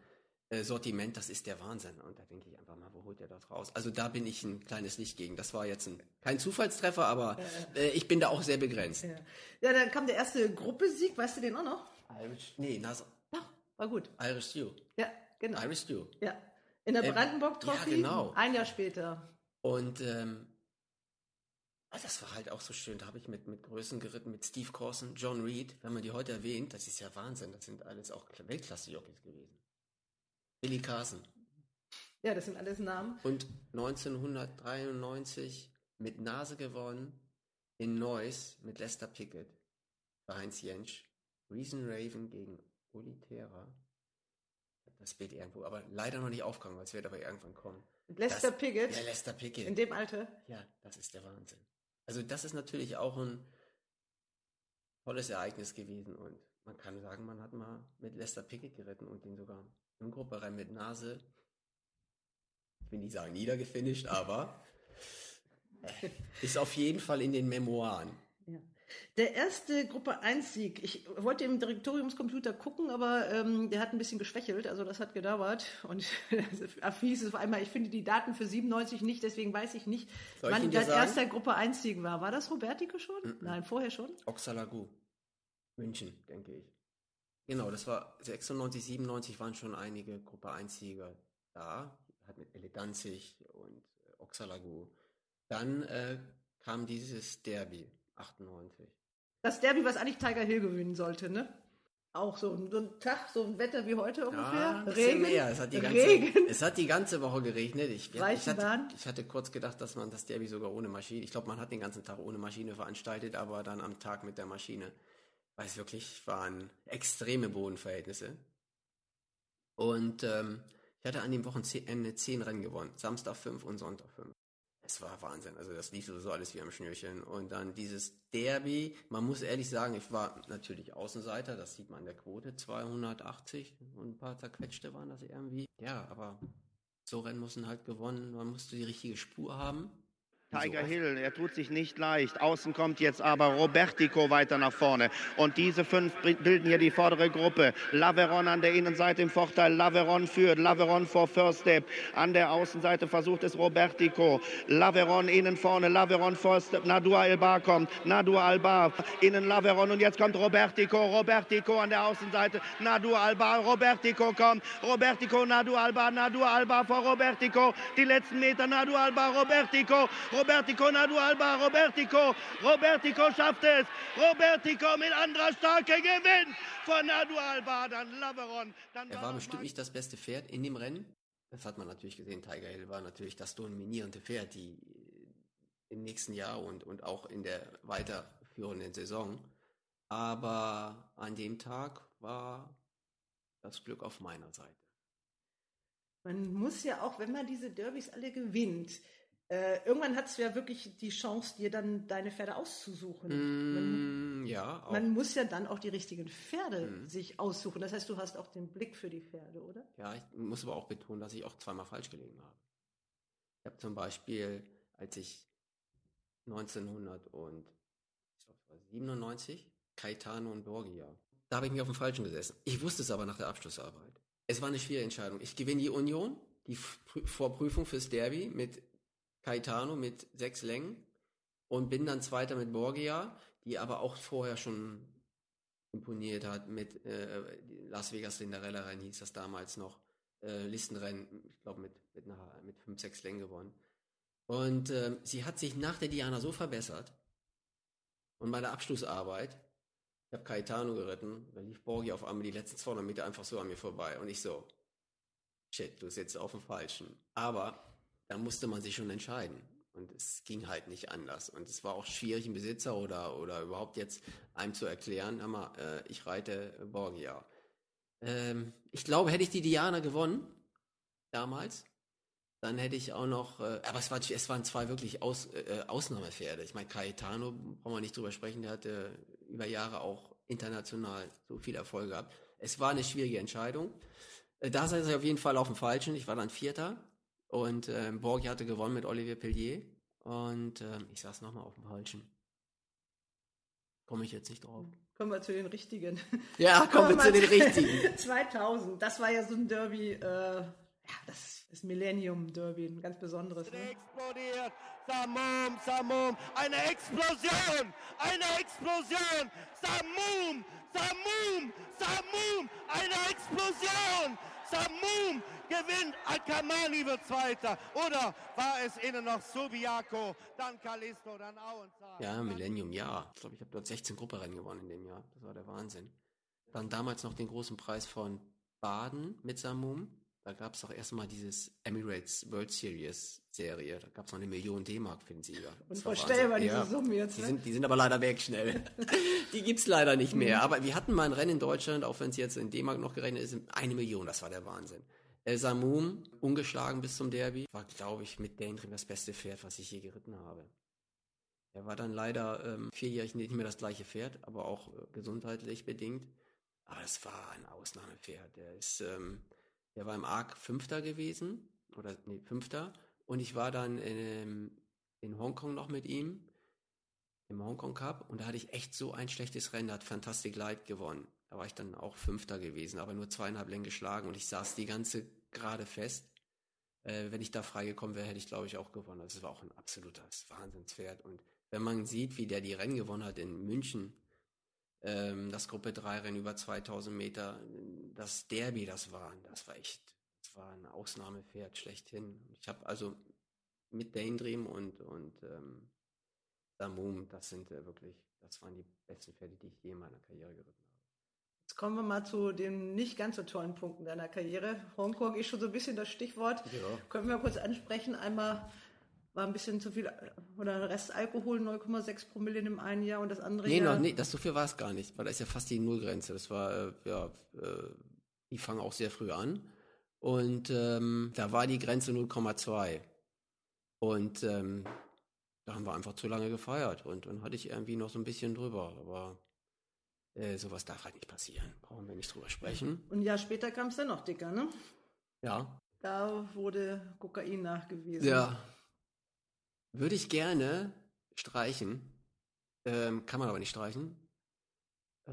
Sortiment, das ist der Wahnsinn. Und da denke ich einfach mal, wo holt er das raus? Also da bin ich ein kleines Licht gegen. Das war jetzt ein, kein Zufallstreffer, aber äh, ich bin da auch sehr begrenzt. Ja. ja, dann kam der erste Gruppesieg. Weißt du den auch noch? Irish, nee, Nas War gut. Irish Stew. Ja, genau. Irish Stew. Ja. In der Ähm, Brandenburg-Trophy. ja, genau. Ein Jahr später. Und ähm, ah, das war halt auch so schön. Da habe ich mit, mit Größen geritten, mit Steve Corson, John Reed. Wenn man die heute erwähnt, das ist ja Wahnsinn. Das sind alles auch Weltklasse-Jockeys gewesen. Billy Carson. Ja, das sind alles Namen. Und 1993 mit Nase gewonnen in Neuss mit Lester Pickett bei Heinz Jentsch. Reason Raven gegen Uli Terra. Das Bild irgendwo, aber leider noch nicht aufgegangen, weil es wird aber irgendwann kommen. Lester das, Pickett? Ja, Lester Pickett. In dem Alter? Ja, das ist der Wahnsinn. Also das ist natürlich auch ein tolles Ereignis gewesen und man kann sagen, man hat mal mit Lester Pickett geritten und den sogar Grupperennen mit Nase, ich will nicht sagen niedergefinisht, aber ist auf jeden Fall in den Memoiren. Ja. Der erste Gruppe 1-Sieg, ich wollte im Direktoriumscomputer gucken, aber ähm, der hat ein bisschen geschwächelt, also das hat gedauert. Und hieß es auf einmal, ich finde die Daten für 97 nicht, deswegen weiß ich nicht, Soll wann der erste Gruppe 1-Sieg war. War das Robertico schon? Mm -mm. Nein, vorher schon? Oxalagu. München, denke ich. Genau, das war 96, 97 waren schon einige Gruppe 1-Sieger da. Hat mit Elle Danzig und äh, Oxalagu. Dann äh, kam dieses Derby, 98. Das Derby, was eigentlich Tiger Hill gewinnen sollte, ne? Auch so, ein- so ein Tag, so ein Wetter wie heute ungefähr. Ja, Regen. mehr. Es hat, die ganze, Regen. es hat die ganze Woche geregnet. Ich, ich, hatte, ich hatte kurz gedacht, dass man das Derby sogar ohne Maschine, ich glaube, man hat den ganzen Tag ohne Maschine veranstaltet, aber dann am Tag mit der Maschine. Weil es wirklich waren extreme Bodenverhältnisse. Und ähm, ich hatte an dem Wochenende zehn Rennen gewonnen. Samstag fünf und Sonntag fünf. Es war Wahnsinn. Also das lief so alles wie am Schnürchen. Und dann dieses Derby. Man muss ehrlich sagen, ich war natürlich Außenseiter. Das sieht man in der Quote. 280 und ein paar zerquetschte waren das irgendwie. Ja, aber so Rennen mussten halt gewonnen. Man musste die richtige Spur haben. Tiger Hill, er tut sich nicht leicht. Außen kommt jetzt aber Robertico weiter nach vorne. Und diese fünf bilden hier die vordere Gruppe. Laveron an der Innenseite im Vorteil. Laveron führt. Laveron vor First Step. An der Außenseite versucht es Robertico. Laveron innen vorne. Laveron First Step. Nadua Alba kommt. Nadua Alba innen Laveron. Und jetzt kommt Robertico. Robertico an der Außenseite. Nadua Alba. Robertico kommt. Robertico, Nadua Alba. Nadua Alba vor Robertico. Die letzten Meter. Nadua Alba. Robertico. Robertico Nadu Alba, Robertico, Robertico schafft es, Robertico mit anderer Starke gewinnt von Nadu Alba, dann Laveron, dann Er war bestimmt nicht das beste Pferd in dem Rennen. Das hat man natürlich gesehen. Tiger Hill war natürlich das dominierende Pferd, die im nächsten Jahr und, und auch in der weiterführenden Saison. Aber an dem Tag war das Glück auf meiner Seite. Man muss ja auch, wenn man diese Derbys alle gewinnt, äh, irgendwann hast du ja wirklich die Chance, dir dann deine Pferde auszusuchen. Man, Mm, ja, auch. man muss ja dann auch die richtigen Pferde Mhm. sich aussuchen. Das heißt, du hast auch den Blick für die Pferde, oder? Ja, ich muss aber auch betonen, dass ich auch zweimal falsch gelegen habe. Ich habe zum Beispiel, als ich 1997 Caetano und Borgia, da habe ich mir auf dem Falschen gesessen. Ich wusste es aber nach der Abschlussarbeit. Es war eine schwere Entscheidung. Ich gewinne die Union, die Vorprüfung fürs Derby mit Caetano mit sechs Längen und bin dann Zweiter mit Borgia, die aber auch vorher schon imponiert hat mit äh, Las Vegas Cinderella Rennen hieß das damals noch äh, Listenrennen ich glaube mit mit, mit fünf sechs Längen gewonnen. Und ähm, sie hat sich nach der Diana so verbessert und bei der Abschlussarbeit ich habe Caetano geritten da lief Borgi auf einmal die letzten 200 Meter einfach so an mir vorbei und ich so shit du sitzt auf dem falschen. Aber da musste man sich schon entscheiden und es ging halt nicht anders. Und es war auch schwierig, einen Besitzer oder, oder überhaupt jetzt einem zu erklären, mal, äh, ich reite Borgia. Ähm, ich glaube, hätte ich die Diana gewonnen, damals, dann hätte ich auch noch, äh, aber es, war, es waren zwei wirklich Aus, äh, Ausnahmepferde. Ich meine, Caetano, brauchen wir nicht drüber sprechen, der hatte über Jahre auch international so viel Erfolg gehabt. Es war eine schwierige Entscheidung. Äh, da saß ich auf jeden Fall auf dem Falschen. Ich war dann Vierter. Und ähm, Borgi hatte gewonnen mit Olivier Pellier. Und ähm, ich saß nochmal auf dem Falschen. Komme ich jetzt nicht drauf. Kommen wir zu den richtigen. Ja, kommen wir zu den richtigen. 2000, das war ja so ein Derby, äh, ja, das ist Millennium Derby, ein ganz besonderes. Ne? explodiert. Samum, Samum, eine Explosion, eine Explosion. Samum, Samum, Samum, eine Explosion. Samum gewinnt, Akamani wird Zweiter. Oder war es innen noch Subiaco, dann Callisto, dann Auenzahn. Ja, Millennium, ja. Ich glaube, ich habe dort 16 Grupperennen gewonnen in dem Jahr. Das war der Wahnsinn. Dann damals noch den großen Preis von Baden mit Samum. Da gab es auch erstmal dieses Emirates World Series Serie. Da gab es noch eine Million D-Mark für den Sieger. Unvorstellbar, diese ja, Summe jetzt. Die Ne? sind, die sind aber leider weg schnell. die gibt's leider nicht mehr. Mhm. Aber wir hatten mal ein Rennen in Deutschland, auch wenn es jetzt in D-Mark noch gerechnet ist, eine Million. Das war der Wahnsinn. El Samum, ungeschlagen bis zum Derby, war, glaube ich, mit Daintree das beste Pferd, was ich je geritten habe. Er war dann leider ähm, vierjährig nicht mehr das gleiche Pferd, aber auch äh, gesundheitlich bedingt. Aber es war ein Ausnahmepferd. Der ist, ähm, der war im Arc Fünfter gewesen, oder nee, Fünfter. Und ich war dann in, in Hongkong noch mit ihm, im Hongkong Cup. Und da hatte ich echt so ein schlechtes Rennen, da hat Fantastic Light gewonnen. Da war ich dann auch Fünfter gewesen, aber nur zweieinhalb Längen geschlagen. Und ich saß die ganze gerade fest. Äh, wenn ich da freigekommen wäre, hätte ich, glaube ich, auch gewonnen. Das war auch ein absolutes Wahnsinnspferd. Und wenn man sieht, wie der die Rennen gewonnen hat in München, ähm, das Gruppe 3 Rennen über 2000 Meter, das Derby, das war, das war echt, das war ein Ausnahmepferd schlechthin. Ich habe also mit Daydream und, und ähm, Samum, das sind äh, wirklich, das waren die besten Pferde, die ich je in meiner Karriere geritten habe. Jetzt kommen wir mal zu den nicht ganz so tollen Punkten deiner Karriere. Hongkong ist schon so ein bisschen das Stichwort. Ja. Können wir kurz ansprechen. Einmal war ein bisschen zu viel oder Restalkohol 0,6 Promille in dem einen Jahr und das andere Nee, Jahr. noch, nee, das so viel war es gar nicht, weil da ist ja fast die Nullgrenze. Das war, äh, ja, äh, die fangen auch sehr früh an. Und ähm, da war die Grenze 0,2. Und ähm, da haben wir einfach zu lange gefeiert. Und dann hatte ich irgendwie noch so ein bisschen drüber. Aber äh, sowas darf halt nicht passieren. Brauchen wir nicht drüber sprechen. Und ein Jahr später kam es dann noch dicker, ne? Ja. Da wurde Kokain nachgewiesen. Ja. Würde ich gerne streichen. Ähm, kann man aber nicht streichen.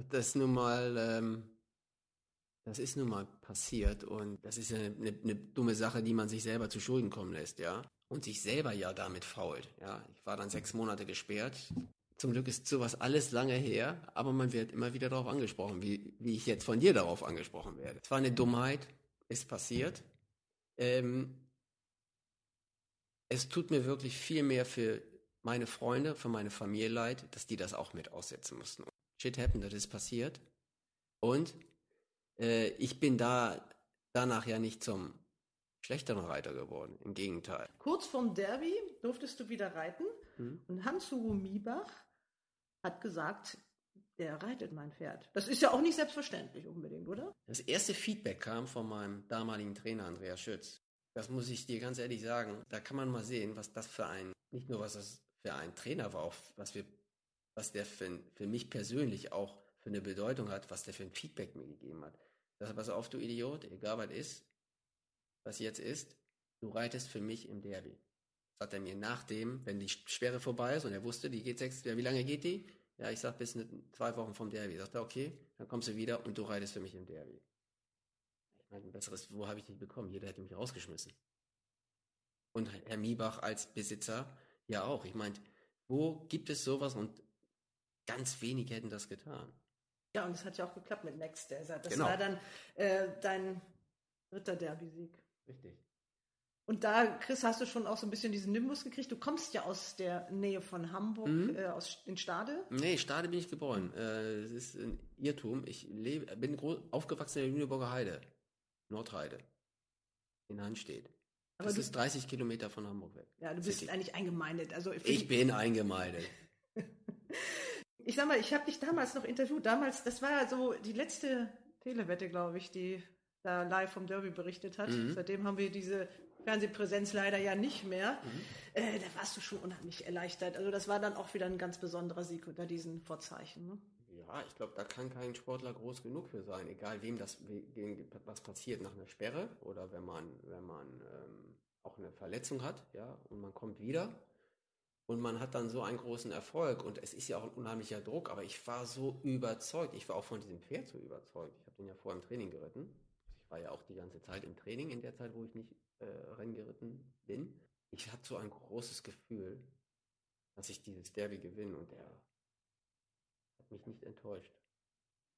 Das nun mal, ähm, das ist nun mal passiert und das ist eine, eine, eine dumme Sache, die man sich selber zu Schulden kommen lässt, ja. Und sich selber ja damit fault, ja. Ich war dann sechs Monate gesperrt. Zum Glück ist sowas alles lange her, aber man wird immer wieder darauf angesprochen, wie, wie ich jetzt von dir darauf angesprochen werde. Es war eine Dummheit, ist passiert. Ähm, es tut mir wirklich viel mehr für meine Freunde, für meine Familie leid, dass die das auch mit aussetzen mussten. Shit happened, das ist passiert. Und äh, ich bin da danach ja nicht zum schlechteren Reiter geworden. Im Gegenteil. Kurz vorm Derby durftest du wieder reiten Mhm. und Hans-Hugo Miebach hat gesagt, der reitet mein Pferd. Das ist ja auch nicht selbstverständlich unbedingt, oder? Das erste Feedback kam von meinem damaligen Trainer Andreas Schütz. Das muss ich dir ganz ehrlich sagen. Da kann man mal sehen, was das für ein, nicht nur was das für ein Trainer war, auch was wir, was der für, für mich persönlich auch für eine Bedeutung hat, was der für ein Feedback mir gegeben hat. Das pass auf, du Idiot, egal was ist, was jetzt ist, du reitest für mich im Derby. Das hat er mir nachdem, wenn die Sperre vorbei ist und er wusste, die geht sechs, ja, wie lange geht die? Ja, ich sag bis ne, zwei Wochen vom Derby. Sagt er, okay, dann kommst du wieder und du reitest für mich im Derby. Meine, ein besseres, wo habe ich dich bekommen? Jeder hätte mich rausgeschmissen. Und Herr Miebach als Besitzer ja auch. Ich meine, wo gibt es sowas und ganz wenige hätten das getan. Ja, und es hat ja auch geklappt mit Next Desert. Das Genau. war dann äh, dein dritter Derby-Sieg. Richtig. Und da, Chris, hast du schon auch so ein bisschen diesen Nimbus gekriegt. Du kommst ja aus der Nähe von Hamburg, Mhm. äh, aus in Stade. Nee, Stade bin ich geboren. Äh, es ist ein Irrtum. Ich lebe, bin aufgewachsen in der Lüneburger Heide. Nordheide. In Hanstedt. Aber Das ist 30 Kilometer von Hamburg weg. Ja, du bist City. eigentlich eingemeindet. Also Ich bin eingemeindet. Ich sag mal, ich habe dich damals noch interviewt. Damals, das war so die letzte Telewette, glaube ich, die da live vom Derby berichtet hat. Mhm. Seitdem haben wir diese Fernsehpräsenz leider ja nicht mehr. Mhm. Äh, da warst du schon unheimlich erleichtert. Also das war dann auch wieder ein ganz besonderer Sieg unter diesen Vorzeichen. Ne? Ja, ich glaube, da kann kein Sportler groß genug für sein, egal wem das was passiert nach einer Sperre oder wenn man wenn man ähm, auch eine Verletzung hat, ja, und man kommt wieder und man hat dann so einen großen Erfolg und es ist ja auch ein unheimlicher Druck, aber ich war so überzeugt, ich war auch von diesem Pferd so überzeugt. Ich habe den ja vorher im Training geritten. Ich war ja auch die ganze Zeit im Training in der Zeit, wo ich nicht äh, Rennen bin. Ich hatte so ein großes Gefühl, dass ich dieses Derby gewinne und der mich nicht enttäuscht.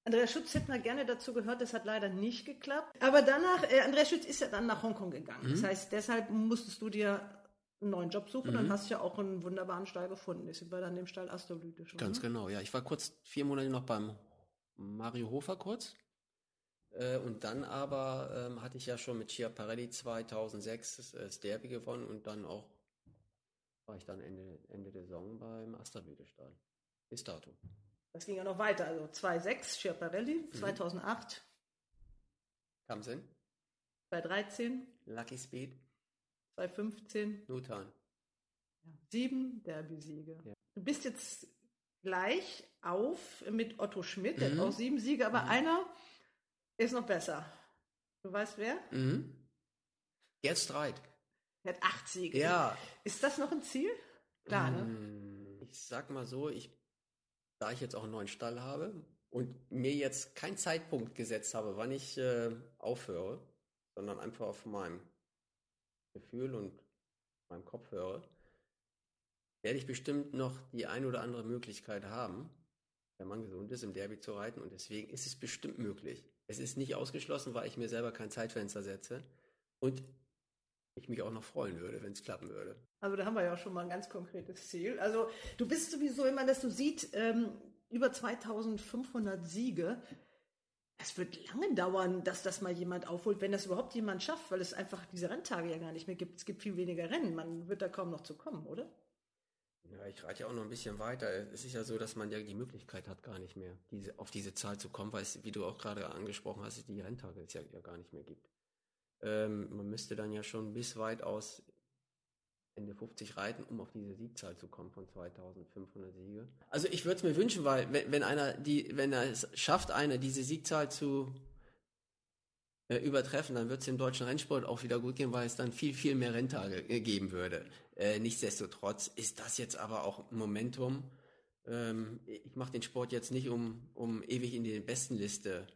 Andreas Schütz hätte mal gerne dazu gehört, das hat leider nicht geklappt. Aber danach, äh, Andreas Schütz ist ja dann nach Hongkong gegangen. Mhm. Das heißt, deshalb musstest du dir einen neuen Job suchen Mhm. und hast ja auch einen wunderbaren Stall gefunden. Das war dann dem Stall Astrolytisch. Ganz oder? genau, ja. Ich war kurz vier Monate noch beim Mario Hofer kurz. Äh, und dann aber ähm, hatte ich ja schon mit Schiaparelli 2006 das, das Derby gewonnen und dann auch war ich dann Ende, Ende der Saison beim Astra-Büdestall. Bis dato. Das ging ja noch weiter. Also 2006 Schiaparelli, 2008 Kam hin? 2013 Lucky Speed, 2015 Nutan. sieben Derby-Siege. Ja. Du bist jetzt gleich auf mit Otto Schmidt, der Mhm. hat auch sieben Siege, aber Mhm. einer ist noch besser. Du weißt wer? Mhm. Gerd Streit. Er hat acht Siege. Ja. Ist das noch ein Ziel? Klar, ne? Mm, Ich sag mal so, ich, da ich jetzt auch einen neuen Stall habe und mir jetzt keinen Zeitpunkt gesetzt habe, wann ich äh, aufhöre, sondern einfach auf meinem Gefühl und meinem Kopf höre, werde ich bestimmt noch die ein oder andere Möglichkeit haben, wenn man gesund ist, im Derby zu reiten. Und deswegen ist es bestimmt möglich. Es ist nicht ausgeschlossen, weil ich mir selber kein Zeitfenster setze. Und ich mich auch noch freuen würde, wenn es klappen würde. Also da haben wir ja auch schon mal ein ganz konkretes Ziel. Also du bist sowieso immer, dass du siehst, ähm, über 2500 Siege. Es wird lange dauern, dass das mal jemand aufholt, wenn das überhaupt jemand schafft, weil es einfach diese Renntage ja gar nicht mehr gibt. Es gibt viel weniger Rennen. Man wird da kaum noch zu kommen, oder? Ja, ich reite ja auch noch ein bisschen weiter. Es ist ja so, dass man ja die Möglichkeit hat, gar nicht mehr diese, auf diese Zahl zu kommen, weil es, wie du auch gerade angesprochen hast, die Renntage es ja, ja gar nicht mehr gibt. Ähm, man müsste dann ja schon bis weit aus Ende 50 reiten, um auf diese Siegzahl zu kommen von 2500 Siege. Also ich würde es mir wünschen, weil wenn, wenn einer die, wenn er es schafft, einer diese Siegzahl zu äh, übertreffen, dann wird es im deutschen Rennsport auch wieder gut gehen, weil es dann viel, viel mehr Renntage geben würde. Äh, nichtsdestotrotz ist das jetzt aber auch Momentum. Ähm, ich mache den Sport jetzt nicht, um, um ewig in der Bestenliste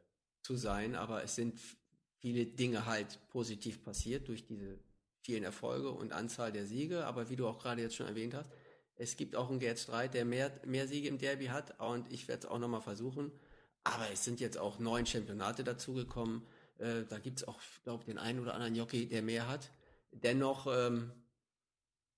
zu sein, aber es sind viele Dinge halt positiv passiert durch diese vielen Erfolge und Anzahl der Siege. Aber wie du auch gerade jetzt schon erwähnt hast, es gibt auch einen Gerd Streit, der mehr, mehr Siege im Derby hat und ich werde es auch nochmal versuchen. Aber es sind jetzt auch neun Championate dazugekommen. Äh, da gibt es auch, glaube ich, den einen oder anderen Jockey, der mehr hat. Dennoch, ähm,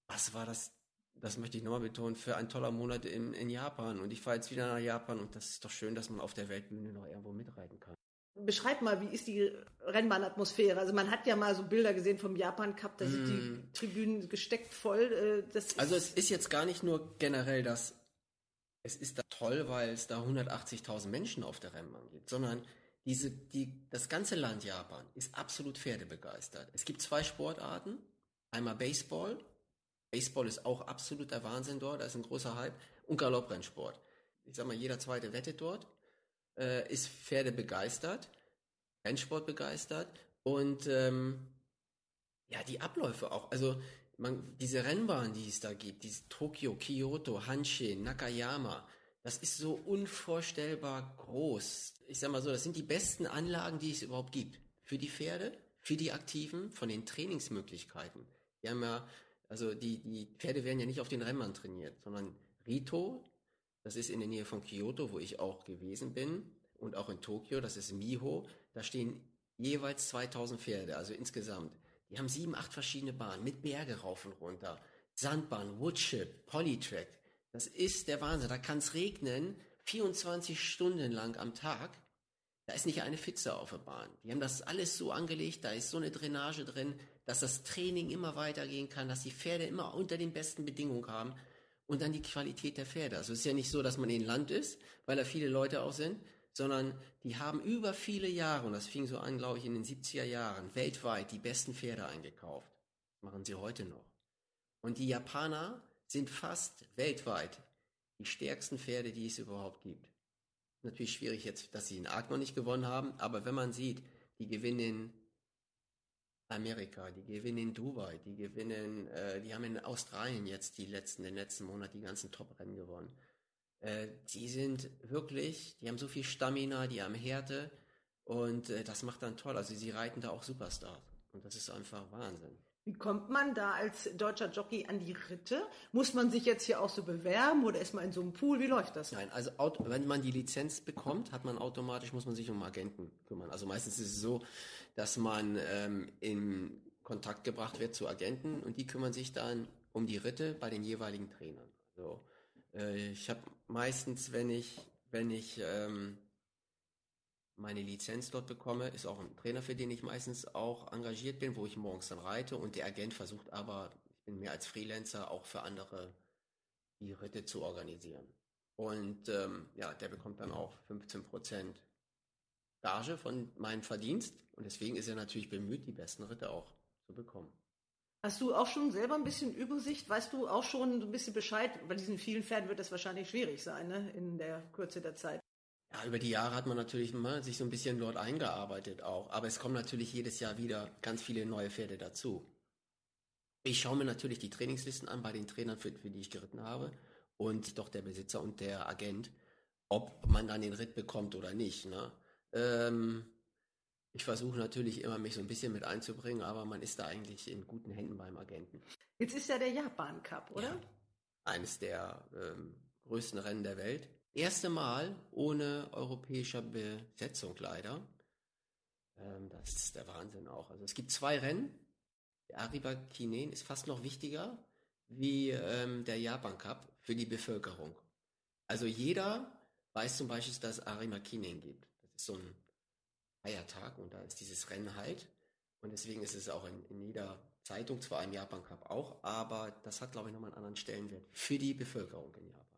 was war das? Das möchte ich nochmal betonen, für ein toller Monat in, in Japan. Und ich fahre jetzt wieder nach Japan und das ist doch schön, dass man auf der Weltbühne noch irgendwo mitreiten kann. Beschreib mal, wie ist die Rennbahnatmosphäre? Also man hat ja mal so Bilder gesehen vom Japan Cup, da sind die Tribünen gesteckt voll. Äh, Also es ist jetzt gar nicht nur generell das, es ist da toll, weil es da 180.000 Menschen auf der Rennbahn gibt, sondern diese, die, das ganze Land Japan ist absolut pferdebegeistert. Es gibt zwei Sportarten, einmal Baseball, Baseball ist auch absoluter Wahnsinn dort, da ist ein großer Hype, und Galopprennsport. Ich sag mal, jeder zweite wettet dort, äh, ist Pferde begeistert, Rennsport begeistert und ähm, ja, die Abläufe auch. Also man, diese Rennbahn, die es da gibt, diese Tokio, Kyoto, Hanshin, Nakayama, das ist so unvorstellbar groß. Ich sag mal so, das sind die besten Anlagen, die es überhaupt gibt. Für die Pferde, für die Aktiven, von den Trainingsmöglichkeiten. Die haben ja, also die, die Pferde werden ja nicht auf den Rennbahn trainiert, sondern Rito, das ist in der Nähe von Kyoto, wo ich auch gewesen bin, und auch in Tokio, das ist Miho, da stehen jeweils 2000 Pferde, also insgesamt. Die haben sieben, acht verschiedene Bahnen mit Berge rauf und runter. Sandbahn, Woodchip, Polytrack. Das ist der Wahnsinn. Da kann es regnen, 24 Stunden lang am Tag. Da ist nicht eine Pfütze auf der Bahn. Die haben das alles so angelegt, da ist so eine Drainage drin, dass das Training immer weitergehen kann, dass die Pferde immer unter den besten Bedingungen haben und dann die Qualität der Pferde. Also es ist ja nicht so, dass man in Land ist, weil da viele Leute auch sind, sondern die haben über viele Jahre, und das fing so an, glaube ich, in den 70er Jahren, weltweit die besten Pferde eingekauft. Machen sie heute noch. Und die Japaner sind fast weltweit die stärksten Pferde, die es überhaupt gibt. Natürlich schwierig jetzt, dass sie in Arc noch nicht gewonnen haben, aber wenn man sieht, die gewinnen in Amerika, die gewinnen in Dubai, die gewinnen, äh, die haben in Australien jetzt die letzten, den letzten Monat die ganzen Top-Rennen gewonnen. Äh, die sind wirklich, die haben so viel Stamina, die haben Härte und äh, das macht dann toll. Also sie reiten da auch Superstars und das ist einfach Wahnsinn. Wie kommt man da als deutscher Jockey an die Ritte? Muss man sich jetzt hier auch so bewerben oder ist man in so einem Pool? Wie läuft das? Nein, also wenn man die Lizenz bekommt, hat man automatisch, muss man sich um Agenten kümmern. Also meistens ist es so, dass man ähm, in Kontakt gebracht wird zu Agenten und die kümmern sich dann um die Ritte bei den jeweiligen Trainern. Also äh, ich habe meistens, wenn ich, wenn ich ähm, meine Lizenz dort bekomme, ist auch ein Trainer, für den ich meistens auch engagiert bin, wo ich morgens dann reite und der Agent versucht aber, ich bin mehr als Freelancer, auch für andere die Ritte zu organisieren. Und ähm, ja, der bekommt dann auch 15 Prozent Gage von meinem Verdienst und deswegen ist er natürlich bemüht, die besten Ritte auch zu bekommen. Hast du auch schon selber ein bisschen Übersicht? Weißt du auch schon ein bisschen Bescheid? Bei diesen vielen Pferden wird das wahrscheinlich schwierig sein, ne? in der Kürze der Zeit. Ja, über die Jahre hat man natürlich mal sich so ein bisschen dort eingearbeitet auch. Aber es kommen natürlich jedes Jahr wieder ganz viele neue Pferde dazu. Ich schaue mir natürlich die Trainingslisten an bei den Trainern, für, für die ich geritten habe. Und doch der Besitzer und der Agent, ob man dann den Ritt bekommt oder nicht. Ne? Ähm, ich versuche natürlich immer, mich so ein bisschen mit einzubringen, aber man ist da eigentlich in guten Händen beim Agenten. Jetzt ist ja der Japan Cup, oder? Ja. Eines der ähm, größten Rennen der Welt. Erste Mal ohne europäischer Besetzung leider. Ähm, das ist der Wahnsinn auch. Also es gibt zwei Rennen. Der Ariba Kinen ist fast noch wichtiger wie ähm, der Japan Cup für die Bevölkerung. Also jeder weiß zum Beispiel, dass es Arima Kinen gibt. Das ist so ein Feiertag und da ist dieses Rennen halt. Und deswegen ist es auch in, in jeder Zeitung, zwar im Japan Cup auch, aber das hat, glaube ich, nochmal einen anderen Stellenwert für die Bevölkerung in Japan.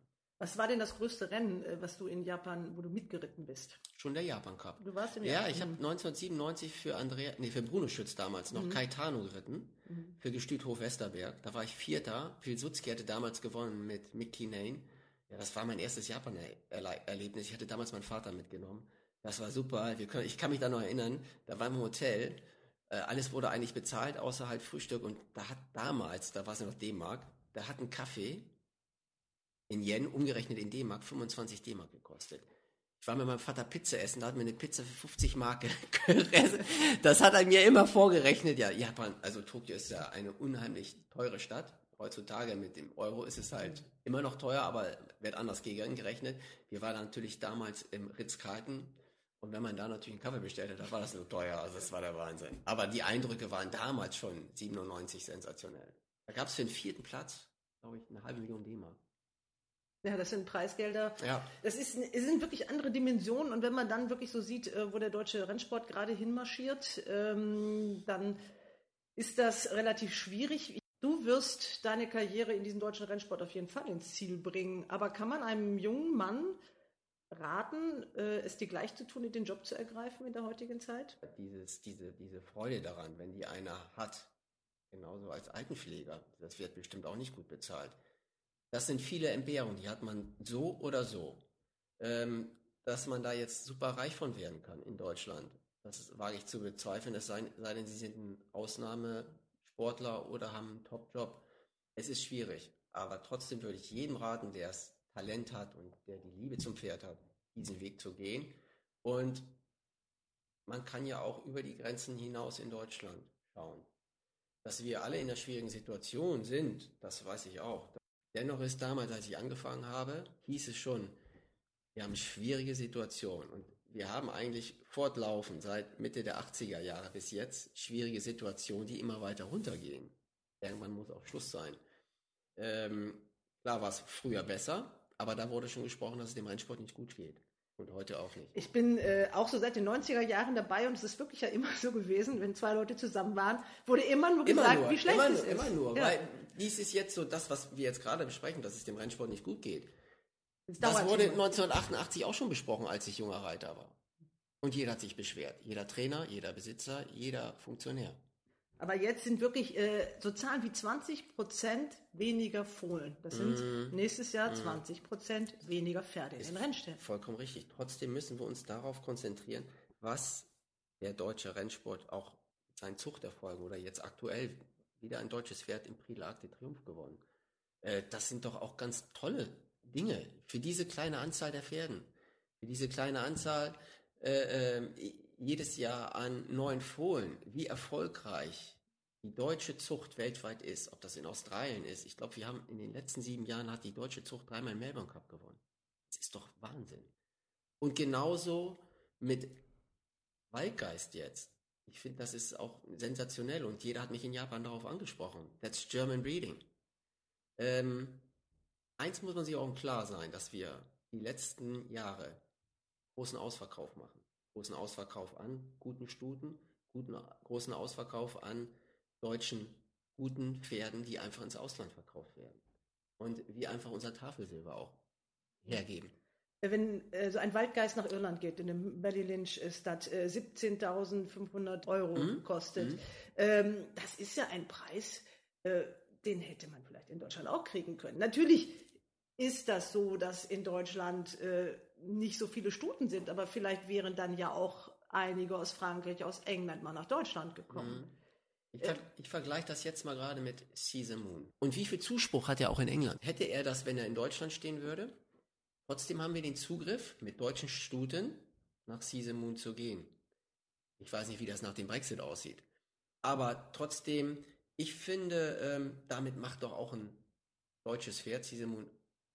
Was war denn das größte Rennen, äh, was du in Japan, wo du mitgeritten bist? Schon der Japan Cup. Du warst im Ja, Japan. ich habe 1997 für Andrea, nee, für Bruno Schütz damals noch Mhm. Caetano geritten, Mhm. für Gestüt Hof Westerberg. Da war ich Vierter. Pilsudski hatte damals gewonnen mit Mick Kinane. Ja, das war mein erstes Japan-Erlebnis. Ich hatte damals meinen Vater mitgenommen. Das war super. Können, ich kann mich da noch erinnern. Da waren wir im Hotel. Äh, alles wurde eigentlich bezahlt, außer halt Frühstück. Und da hat damals, da war es noch D-Mark, da hat ein Kaffee in Yen, umgerechnet in D-Mark, 25 D-Mark gekostet. Ich war mit meinem Vater Pizza essen, da hat mir eine Pizza für 50 Mark gegessen. Das hat er mir immer vorgerechnet. Ja, Japan, also Tokio ist ja eine unheimlich teure Stadt. Heutzutage mit dem Euro ist es halt immer noch teuer, aber wird anders gegengerechnet. Wir waren natürlich damals im Ritz-Carlton und wenn man da natürlich einen Kaffee bestellt hat, dann war das nur teuer. Also das war der Wahnsinn. Aber die Eindrücke waren damals schon 97 sensationell. Da gab es für den vierten Platz, glaube ich, eine halbe Million D-Mark. Ja, das sind Preisgelder. Ja. Das ist, es sind wirklich andere Dimensionen. Und wenn man dann wirklich so sieht, äh, wo der deutsche Rennsport gerade hinmarschiert, ähm, dann ist das relativ schwierig. Du wirst deine Karriere in diesem deutschen Rennsport auf jeden Fall ins Ziel bringen. Aber kann man einem jungen Mann raten, äh, es dir gleich zu tun, den Job zu ergreifen in der heutigen Zeit? Dieses, diese, diese Freude daran, wenn die einer hat, genauso als Altenpfleger, das wird bestimmt auch nicht gut bezahlt. Das sind viele Entbehrungen, die hat man so oder so. Ähm, dass man da jetzt super reich von werden kann in Deutschland, das wage ich zu bezweifeln, es sei, sei denn, sie sind ein Ausnahmesportler oder haben einen Top-Job. Es ist schwierig, aber trotzdem würde ich jedem raten, der das Talent hat und der die Liebe zum Pferd hat, diesen Weg zu gehen. Und man kann ja auch über die Grenzen hinaus in Deutschland schauen. Dass wir alle in einer schwierigen Situation sind, das weiß ich auch. Dennoch ist damals, als ich angefangen habe, hieß es schon, wir haben schwierige Situation und wir haben eigentlich fortlaufend seit Mitte der 80er Jahre bis jetzt schwierige Situationen, die immer weiter runtergehen. Irgendwann muss auch Schluss sein. Ähm, klar war es früher besser, aber da wurde schon gesprochen, dass es dem Rennsport nicht gut geht. Und heute auch nicht. Ich bin äh, auch so seit den 90er Jahren dabei und es ist wirklich ja immer so gewesen, wenn zwei Leute zusammen waren, wurde immer nur Immer gesagt, nur, wie schlecht es nur, ist. immer nur. Ja. Weil dies ist jetzt so das, was wir jetzt gerade besprechen, dass es dem Rennsport nicht gut geht. Das Das wurde immer. 1988 auch schon besprochen, als ich junger Reiter war. Und jeder hat sich beschwert. Jeder Trainer, jeder Besitzer, jeder Funktionär. Aber jetzt sind wirklich äh, so Zahlen wie 20 Prozent weniger Fohlen. Das sind Mhm. nächstes Jahr Mhm. 20 Prozent weniger Pferde in den Rennstellen. Vollkommen richtig. Trotzdem müssen wir uns darauf konzentrieren, was der deutsche Rennsport auch seinen Zuchterfolgen oder jetzt aktuell wieder ein deutsches Pferd im Prix l'Arc de Triomphe gewonnen. Äh, das sind doch auch ganz tolle Dinge für diese kleine Anzahl der Pferden. Für diese kleine Anzahl äh, äh, jedes Jahr an neuen Fohlen. Wie erfolgreich die deutsche Zucht weltweit ist, ob das in Australien ist. Ich glaube, wir haben in den letzten sieben Jahren hat die deutsche Zucht dreimal Melbourne Cup gewonnen. Das ist doch Wahnsinn. Und genauso mit Waldgeist jetzt. Ich finde, das ist auch sensationell und jeder hat mich in Japan darauf angesprochen. That's German Breeding. Ähm, eins muss man sich auch Klar sein, dass wir die letzten Jahre großen Ausverkauf machen. Großen Ausverkauf an guten Stuten, guten, großen Ausverkauf an deutschen guten Pferden, die einfach ins Ausland verkauft werden. Und wie einfach unser Tafelsilber auch hergeben. Wenn äh, so ein Waldgeist nach Irland geht, in dem Belly Lynch ist das äh, 17.500 Euro Mhm. kostet, Mhm. ähm, das ist ja ein Preis, äh, den hätte man vielleicht in Deutschland auch kriegen können. Natürlich ist das so, dass in Deutschland äh, nicht so viele Stuten sind, aber vielleicht wären dann ja auch einige aus Frankreich, aus England mal nach Deutschland gekommen. Mhm. Ich, ver ich vergleiche das jetzt mal gerade mit Caesar Moon. Und wie viel Zuspruch hat er auch in England? Hätte er das, wenn er in Deutschland stehen würde? Trotzdem haben wir den Zugriff, mit deutschen Stuten nach Caesar Moon zu gehen. Ich weiß nicht, wie das nach dem Brexit aussieht. Aber trotzdem, ich finde, ähm, damit macht doch auch ein deutsches Pferd Moon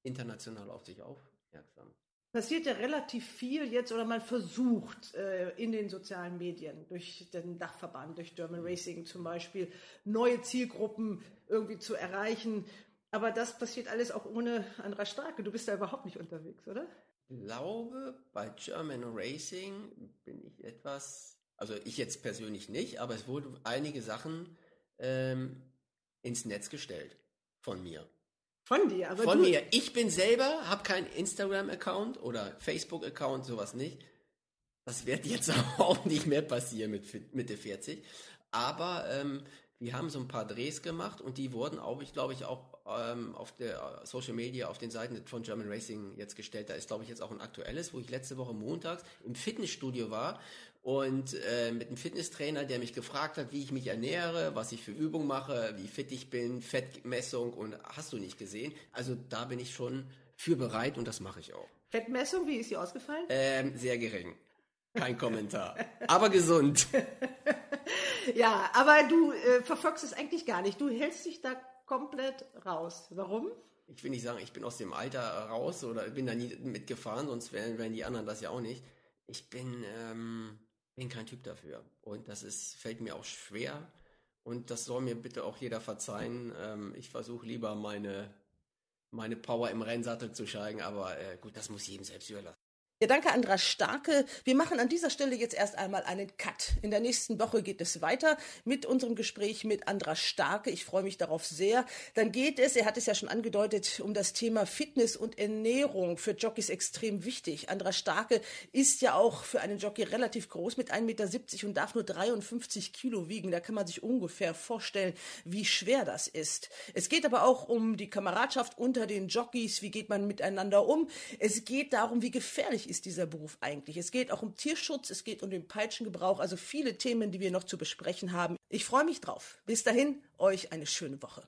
international auf sich aufmerksam. Passiert ja relativ viel jetzt oder man versucht äh, in den sozialen Medien durch den Dachverband, durch German Racing zum Beispiel, neue Zielgruppen irgendwie zu erreichen. Aber das passiert alles auch ohne Andra Starke. Du bist da überhaupt nicht unterwegs, oder? Ich glaube, bei German Racing bin ich etwas, also ich jetzt persönlich nicht, aber es wurden einige Sachen ähm, ins Netz gestellt von mir. Von dir, aber Von du, mir. Ich bin selber, habe keinen Instagram-Account oder Facebook-Account, sowas nicht. Das wird jetzt auch nicht mehr passieren mit Mitte 40. Aber ähm, wir haben so ein paar Drehs gemacht und die wurden auch, ich glaube ich, auch ähm, auf der Social Media, auf den Seiten von German Racing jetzt gestellt. Da ist, glaube ich, jetzt auch ein aktuelles, wo ich letzte Woche montags im Fitnessstudio war und äh, mit einem Fitnesstrainer, der mich gefragt hat, wie ich mich ernähre, was ich für Übungen mache, wie fit ich bin, Fettmessung und hast du nicht gesehen. Also da bin ich schon für bereit und das mache ich auch. Fettmessung, wie ist sie ausgefallen? Ähm, sehr gering. Kein Kommentar. Aber gesund. Ja, aber du äh, verfolgst es eigentlich gar nicht. Du hältst dich da komplett raus. Warum? Ich will nicht sagen, ich bin aus dem Alter raus oder bin da nie mitgefahren, sonst wären, wären die anderen das ja auch nicht. Ich bin, ähm, bin kein Typ dafür. Und das ist, fällt mir auch schwer. Und das soll mir bitte auch jeder verzeihen. Ähm, ich versuche lieber meine, meine Power im Rennsattel zu steigen, aber äh, gut, das muss jedem selbst überlassen. Ja, danke, Andra Starke. Wir machen an dieser Stelle jetzt erst einmal einen Cut. In der nächsten Woche geht es weiter mit unserem Gespräch mit Andra Starke. Ich freue mich darauf sehr. Dann geht es, er hat es ja schon angedeutet, um das Thema Fitness und Ernährung für Jockeys extrem wichtig. Andra Starke ist ja auch für einen Jockey relativ groß mit 1,70 Meter und darf nur 53 Kilo wiegen. Da kann man sich ungefähr vorstellen, wie schwer das ist. Es geht aber auch um die Kameradschaft unter den Jockeys. Wie geht man miteinander um? Es geht darum, wie gefährlich ist dieser Beruf eigentlich. Es geht auch um Tierschutz, es geht um den Peitschengebrauch, also viele Themen, die wir noch zu besprechen haben. Ich freue mich drauf. Bis dahin, euch eine schöne Woche.